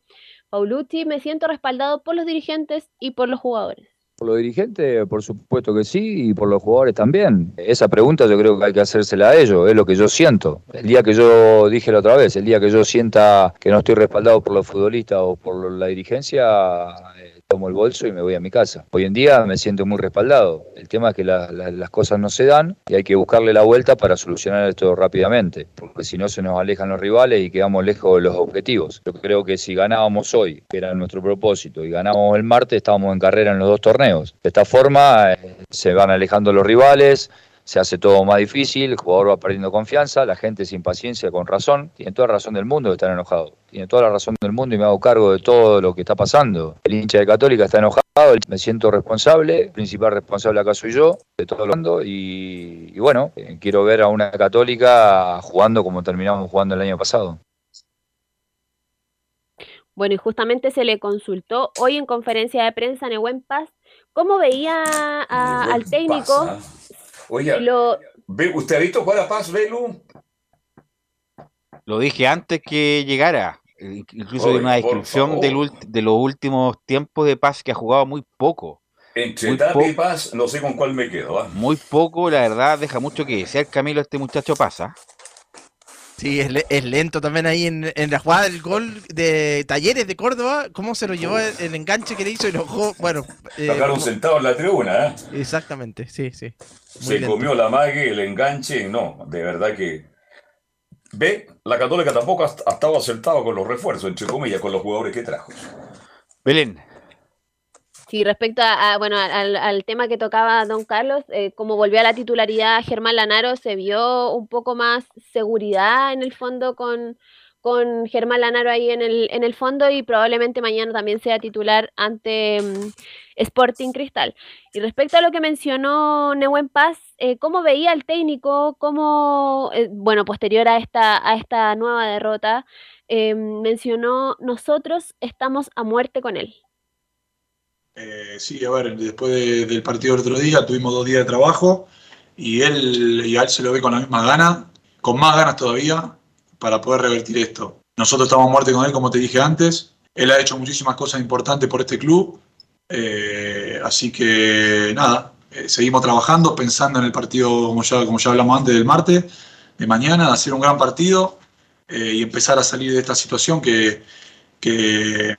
Paulucci, me siento respaldado por los dirigentes y por los jugadores. Por los dirigentes, por supuesto que sí, y por los jugadores también. Esa pregunta yo creo que hay que hacérsela a ellos, es lo que yo siento. El día que yo dije la otra vez, el día que yo sienta que no estoy respaldado por los futbolistas o por la dirigencia, eh, tomo el bolso y me voy a mi casa. Hoy en día me siento muy respaldado. El tema es que la- la- las cosas no se dan y hay que buscarle la vuelta para solucionar esto rápidamente, porque si no se nos alejan los rivales y quedamos lejos de los objetivos. Yo creo que si ganábamos hoy, que era nuestro propósito, y ganábamos el martes, estábamos en carrera en los dos torneos. De esta forma eh, se van alejando los rivales, se hace todo más difícil, el jugador va perdiendo confianza, la gente sin paciencia, con razón, tiene toda la razón del mundo de estar enojado, tiene toda la razón del mundo y me hago cargo de todo lo que está pasando. El hincha de Católica está enojado, me siento responsable, el principal responsable acá soy yo, de todo lo mundo, y, y bueno, eh, quiero ver a una Católica jugando como terminamos jugando el año pasado. Bueno, y justamente se le consultó hoy en conferencia de prensa Nehuen Paz cómo veía a- al técnico. Pasa. Lo, ¿ve- ¿usted ha visto jugar a Paz, Velu? Lo dije antes que llegara. eh, Incluso de Oye, una descripción del de los últimos tiempos de Paz que ha jugado muy poco. Entre Muy Tapia y Paz, no sé con cuál me quedo. ¿ah? Muy poco, la verdad, deja mucho que desear Camilo este muchacho pasa. Sí, es, le- es lento también ahí en, en la jugada del gol de Talleres de Córdoba. ¿Cómo se lo llevó el, el enganche que le hizo y lo dejó? Bueno, eh, Sacaron sentado en la tribuna. ¿eh? exactamente, sí, sí. Muy Se lento. comió la mague, el enganche. No, de verdad que. Ve, la Católica tampoco ha, ha estado acertado con los refuerzos, entre comillas, con los jugadores que trajo. Belén. Sí, respecto a, bueno, al, al tema que tocaba Don Carlos, eh, como volvió a la titularidad Germán Lanaro, se vio un poco más seguridad en el fondo con, con Germán Lanaro ahí en el, en el fondo y probablemente mañana también sea titular ante mm, Sporting Cristal. Y respecto a lo que mencionó Nehuen Paz, eh, ¿cómo veía el técnico? ¿Cómo, eh, bueno, posterior a esta, a esta nueva derrota, eh, mencionó, nosotros estamos a muerte con él? Eh, sí, a ver, después de- del partido del otro día tuvimos dos días de trabajo y él, y él se lo ve con la misma gana, con más ganas todavía, para poder revertir esto. Nosotros estamos a muerte con él, como te dije antes. Él ha hecho muchísimas cosas importantes por este club. eh, así que nada, eh, seguimos trabajando, pensando en el partido, como ya, como ya hablamos antes, del martes, de mañana, hacer un gran partido y empezar a salir de esta situación que, que,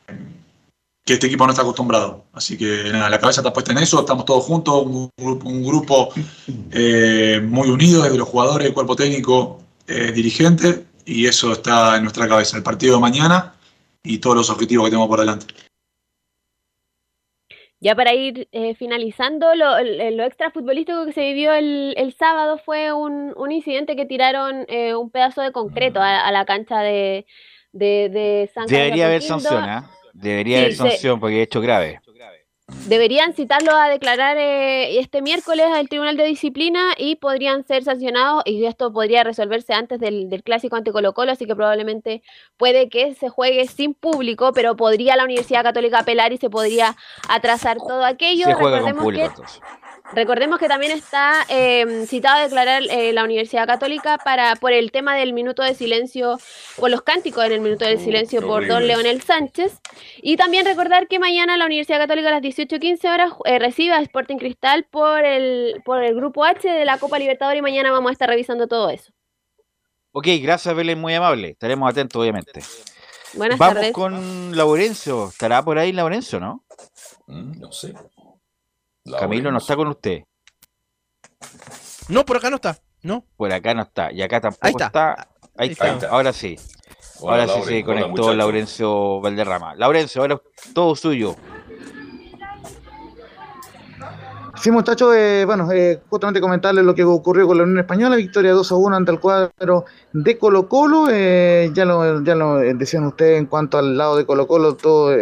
que este equipo no está acostumbrado. Así que nada, la cabeza está puesta en eso, estamos todos juntos, un, grupo- un grupo eh, muy unido desde los jugadores, el cuerpo técnico, eh, dirigente, y eso está en nuestra cabeza, el partido de mañana y todos los objetivos que tenemos por delante. Ya para ir eh, finalizando, lo, extra futbolístico que se vivió el, el sábado fue un, un incidente que tiraron eh, un pedazo de concreto a, a la cancha de, de, de San Carlos Debería haber Apoquindo. Debería Sí, haber se- sanción porque he hecho grave. Deberían citarlo a declarar eh, este miércoles al Tribunal de Disciplina y podrían ser sancionados y esto podría resolverse antes del, del clásico ante Colo Colo, así que probablemente puede que se juegue sin público, pero podría la Universidad Católica apelar y se podría atrasar todo aquello. Se juega con Recordemos público que-. Recordemos que también está eh, citado a declarar eh, la Universidad Católica para por el tema del minuto de silencio, por los cánticos en el minuto de silencio por don. Leonel Sánchez. Y también recordar que mañana la Universidad Católica a las 18.15 horas eh, recibe a Sporting Cristal por el, por el grupo H de la Copa Libertadores y mañana vamos a estar revisando todo eso. Ok, gracias Belén, muy amable. Estaremos atentos, obviamente. Buenas Vamos tardes. con Laurencio. ¿Estará por ahí Laurencio, no? Mm, no sé. Camilo no está con usted. No, por acá no está. No. Por acá no está. Y acá tampoco Ahí está. está. Ahí, está. está. Ahora sí. Hola, ahora sí Lauren. se Hola, conectó muchacho. Laurencio Valderrama. Laurencio, ahora es todo suyo. Sí, muchachos, eh, bueno, eh, justamente comentarles lo que ocurrió con la Unión Española, victoria 2 a 1 ante el cuadro de Colo Colo, eh, ya, lo, ya lo decían ustedes en cuanto al lado de Colo Colo, todo,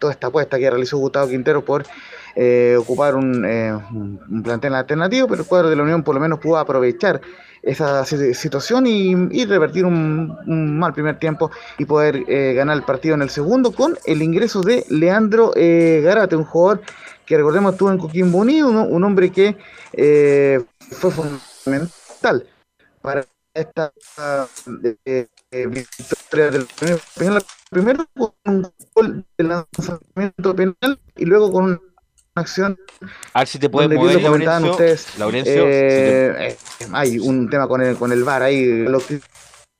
toda esta apuesta que realizó Gustavo Quintero por ocupar un, un, plantel alternativo, pero el cuadro de la Unión por lo menos pudo aprovechar esa situación y, revertir un, mal primer tiempo y poder ganar el partido en el segundo con el ingreso de Leandro Garate, un jugador que recordemos estuvo en Coquimbo Unido, un, hombre que eh, fue fundamental para esta eh, eh, victoria del. Primero con un gol de lanzamiento penal y luego con una acción. A ver si te puedes mover, Laurencio. Ustedes, Laurencio eh, hay un tema con el, con el bar ahí. Lo.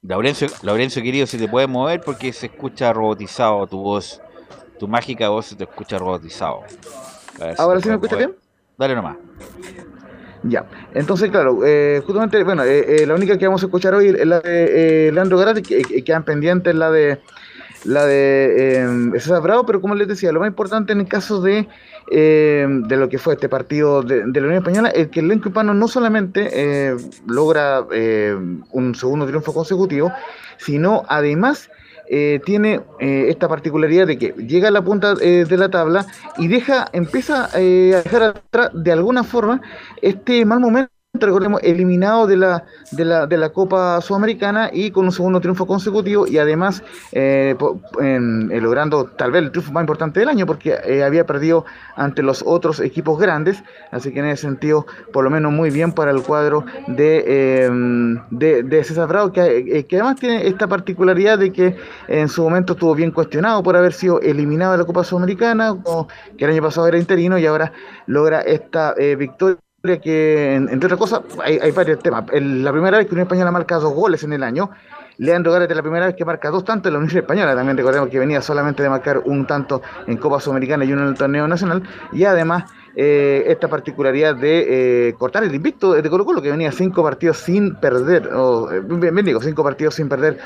Laurencio, Laurencio, querido, si te puedes mover porque se escucha robotizado tu voz. Tu mágica voz se te escucha robotizado. ¿Ahora sí me escucha bien? Dale nomás. Ya, entonces, claro, eh, justamente, bueno, eh, eh, la única que vamos a escuchar hoy es la de Leandro Garate, que quedan pendientes la de la de César Bravo, pero como les decía, lo más importante en el caso de, de lo que fue este partido de, la Unión Española es que el elenco hispano no solamente logra un segundo triunfo consecutivo, sino además eh, tiene eh, esta particularidad de que llega a la punta eh, de la tabla y deja, empieza a dejar atrás de alguna forma este mal momento recordemos, eliminado de la, de la, de la Copa Sudamericana y con un segundo triunfo consecutivo y además eh, eh, logrando tal vez el triunfo más importante del año porque eh, había perdido ante los otros equipos grandes, así que en ese sentido, por lo menos muy bien para el cuadro de, de, de, César Bravo, que, que, además tiene esta particularidad de que en su momento estuvo bien cuestionado por haber sido eliminado de la Copa Sudamericana, que el año pasado era interino y ahora logra esta victoria que, entre otras cosas, hay, varios temas. la primera vez que Unión Española marca dos goles en el año. Leandro Garate la primera vez que marca dos tantos en la Unión Española. También recordemos que venía solamente de marcar un tanto en Copa Sudamericana y uno en el torneo nacional. Y además eh, esta particularidad de eh, cortar el invicto de Colo Colo, que venía cinco partidos sin perder, o eh, bien, digo, cinco partidos sin perder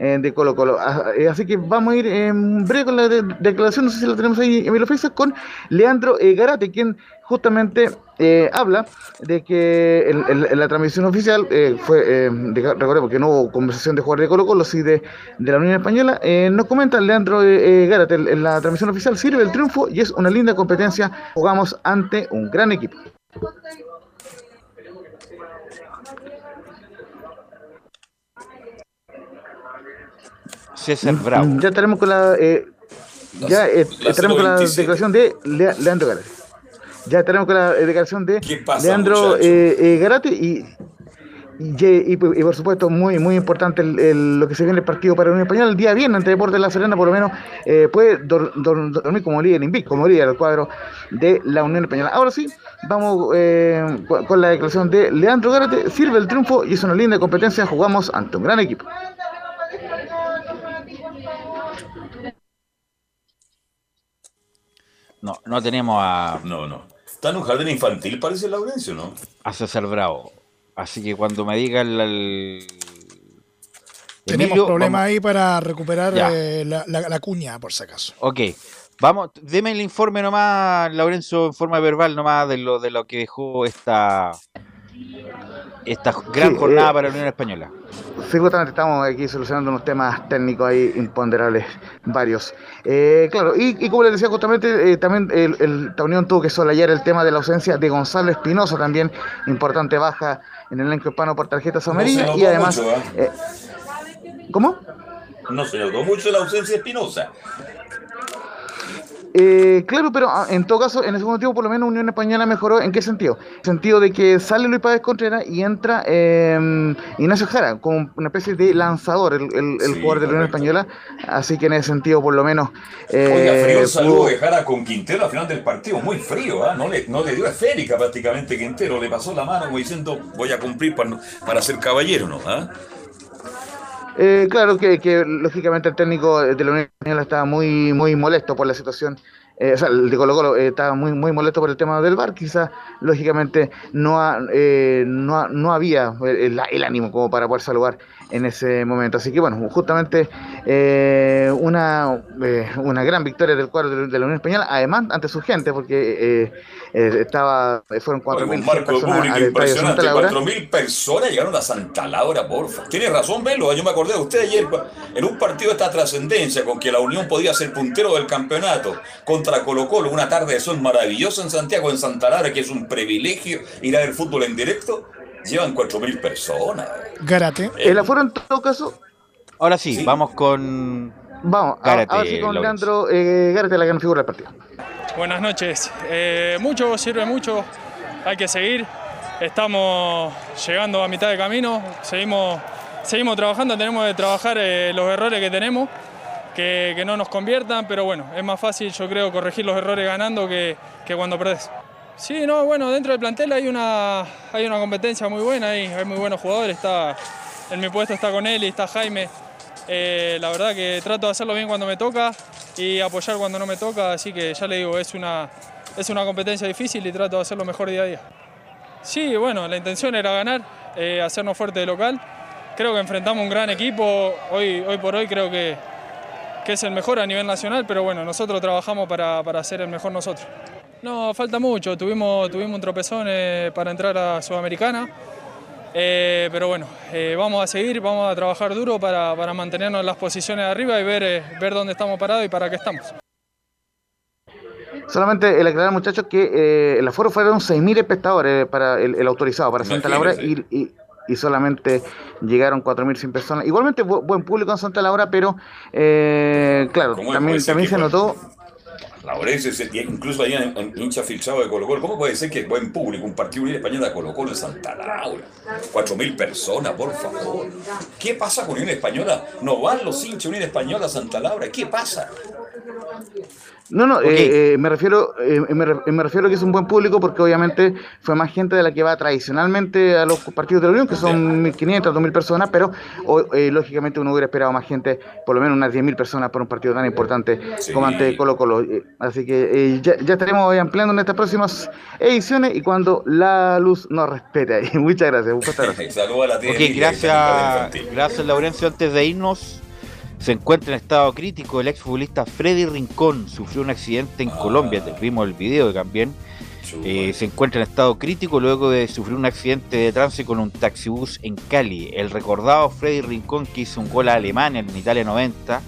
de Colo Colo. Ah, así que vamos a ir en breve con la declaración, no sé si la tenemos ahí, Emilio Feza, con Leandro Garate, quien justamente habla de que en, la transmisión oficial fue, recordemos que no hubo conversación de jugar de Colo Colo, sí de, de la Unión Española, nos comenta Leandro Garate, en la transmisión oficial sirve el triunfo y es una linda competencia, jugamos ante un gran equipo. César mm, Bravo. Ya estaremos con la, eh, ya eh, estaremos con la declaración de Leandro Garate. Ya estaremos con la declaración de Leandro eh, Garate y y, por supuesto, muy muy importante lo que se viene el partido para Unión Española. El día viernes ante Deportes de La Serena, por lo menos, eh, puede dormir como líder invicto, como líder del cuadro de la Unión Española. Ahora sí, vamos eh, con la declaración de Leandro Gárate. Sirve el triunfo y es una linda competencia. Jugamos ante un gran equipo. No, no tenemos a. No, no. Está en un jardín infantil, parece Laurencio, ¿no? A César Bravo. Así que cuando me diga el... Tenemos problemas ahí para recuperar eh, la, cuña, por si acaso. Ok. Vamos, deme el informe nomás, Lorenzo, en forma verbal nomás de lo, de lo que dejó esta, esta gran jornada eh, para la Unión Española. Sí, justamente estamos aquí solucionando unos temas técnicos ahí imponderables, varios. Eh, claro, y, como les decía justamente, también el, esta unión tuvo que solayar el tema de la ausencia de Gonzalo Espinosa, también importante baja en el elenco hispano por tarjetas amarillas y además... ¿eh? Eh, ¿Cómo? No se notó mucho la ausencia de Espinosa. Eh, claro, pero ah, en todo caso, en el segundo tiempo, por lo menos Unión Española mejoró. ¿En qué sentido? En el sentido de que sale Luis Páez Contreras y entra eh, Ignacio Jara, como una especie de lanzador, el, el, jugador de la Unión Española. Así que en ese sentido, por lo menos. Eh, Oiga, frío saludo de Jara con Quintero al final del partido, muy frío, ¿ah? no, le, no le dio esférica prácticamente Quintero, le pasó la mano como diciendo, voy a cumplir para, para ser caballero, ¿no? Eh, claro que, que, lógicamente el técnico de la Unión Española estaba muy muy molesto por la situación. Eh, o sea, el de Colo Colo eh, estaba muy muy molesto por el tema del bar. Quizás, lógicamente, no, no, no había el, ánimo como para poder saludar en ese momento. Así que bueno, justamente eh, una, eh, una gran victoria del cuadro de, la Unión Española, además ante su gente, porque eh, eh estaba fueron 4.000 personas Laura. 4.000 personas llegaron a Santa Laura, porfa. Tiene razón, Velo, yo me acordé de usted ayer en un partido de esta trascendencia con que la Unión podía ser puntero del campeonato contra Colo Colo, una tarde de sol maravillosa en Santiago, en Santa Laura, que es un privilegio ir a ver fútbol en directo Llevan 4.000 personas. Garate. ¿El aforo en todo caso? Ahora sí, vamos con. Vamos, Gárate, ahora sí con Leandro eh, Gárate, la gran figura del partido. Buenas noches. Eh, mucho sirve mucho, hay que seguir. Estamos llegando a mitad de camino, seguimos, seguimos trabajando, tenemos que trabajar eh, los errores que tenemos, que, que, no nos conviertan, pero bueno, es más fácil yo creo corregir los errores ganando que, que cuando perdés. Sí, no, bueno, dentro del plantel hay una, hay una competencia muy buena, hay, muy buenos jugadores, está, en mi puesto está con él y está Jaime. Eh, la verdad que trato de hacerlo bien cuando me toca y apoyar cuando no me toca, así que ya le digo, es una, es una competencia difícil y trato de hacerlo mejor día a día. Sí, bueno, la intención era ganar, eh, hacernos fuerte de local. Creo que enfrentamos un gran equipo, hoy, hoy por hoy creo que, que es el mejor a nivel nacional, pero bueno, nosotros trabajamos para, para ser el mejor nosotros. No, falta mucho. Tuvimos, tuvimos un tropezón eh, para entrar a Sudamericana. Eh, pero bueno, eh, vamos a seguir, vamos a trabajar duro para, para, mantenernos en las posiciones de arriba y ver, ver dónde estamos parados y para qué estamos. Solamente el aclarar, muchachos, que el aforo fueron 6.000 espectadores para el, autorizado para Santa Laura y, y, y, solamente llegaron 4.100 personas. Igualmente buen público en Santa Laura, pero claro, también, también se notó Laurense, incluso hay un hincha filtrado de Colo Colo. ¿Cómo puede ser que buen público, un partido Unión Española de Colo Colo en Santa Laura? Cuatro mil personas, por favor. ¿Qué pasa con Unión Española? ¿No van los hinchas Unión Española a Santa Laura? ¿Qué pasa? No, no, eh, eh, me refiero eh, me, me, refiero que es un buen público porque obviamente fue más gente de la que va tradicionalmente a los partidos de la Unión, que son 1.500, 2.000 personas, pero lógicamente uno hubiera esperado más gente, por lo menos unas 10.000 personas por un partido tan importante como ante Colo Colo. así que ya, ya, estaremos ampliando en estas próximas ediciones y cuando la luz nos respete. Muchas gracias. Muchas gracias. Saludos a la okay, gracias, gracias Laurencio. Antes de irnos, se encuentra en estado crítico el exfutbolista Freddy Rincón, sufrió un accidente en ah. Colombia, vimos el video también. Eh, se encuentra en estado crítico luego de sufrir un accidente de tránsito con un taxibús en Cali. El recordado Freddy Rincón que hizo un gol a Alemania en Italia 90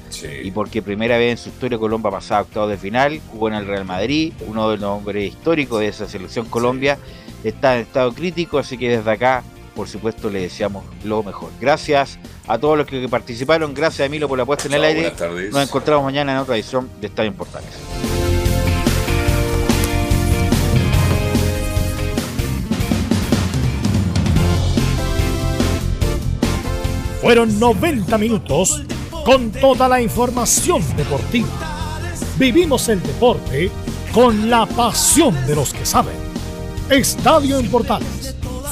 y porque primera vez en su historia Colombia pasaba a octavos de final, jugó en el Real Madrid, uno de los hombres históricos de esa selección Colombia, está en estado crítico, así que desde acá, por supuesto, le deseamos lo mejor. Gracias a todos los que participaron. Gracias, Emilio, por la puesta en el aire. Nos encontramos mañana en otra edición de Estadio en Portales. Fueron 90 minutos con toda la información deportiva. Vivimos el deporte con la pasión de los que saben. Estadio en Portales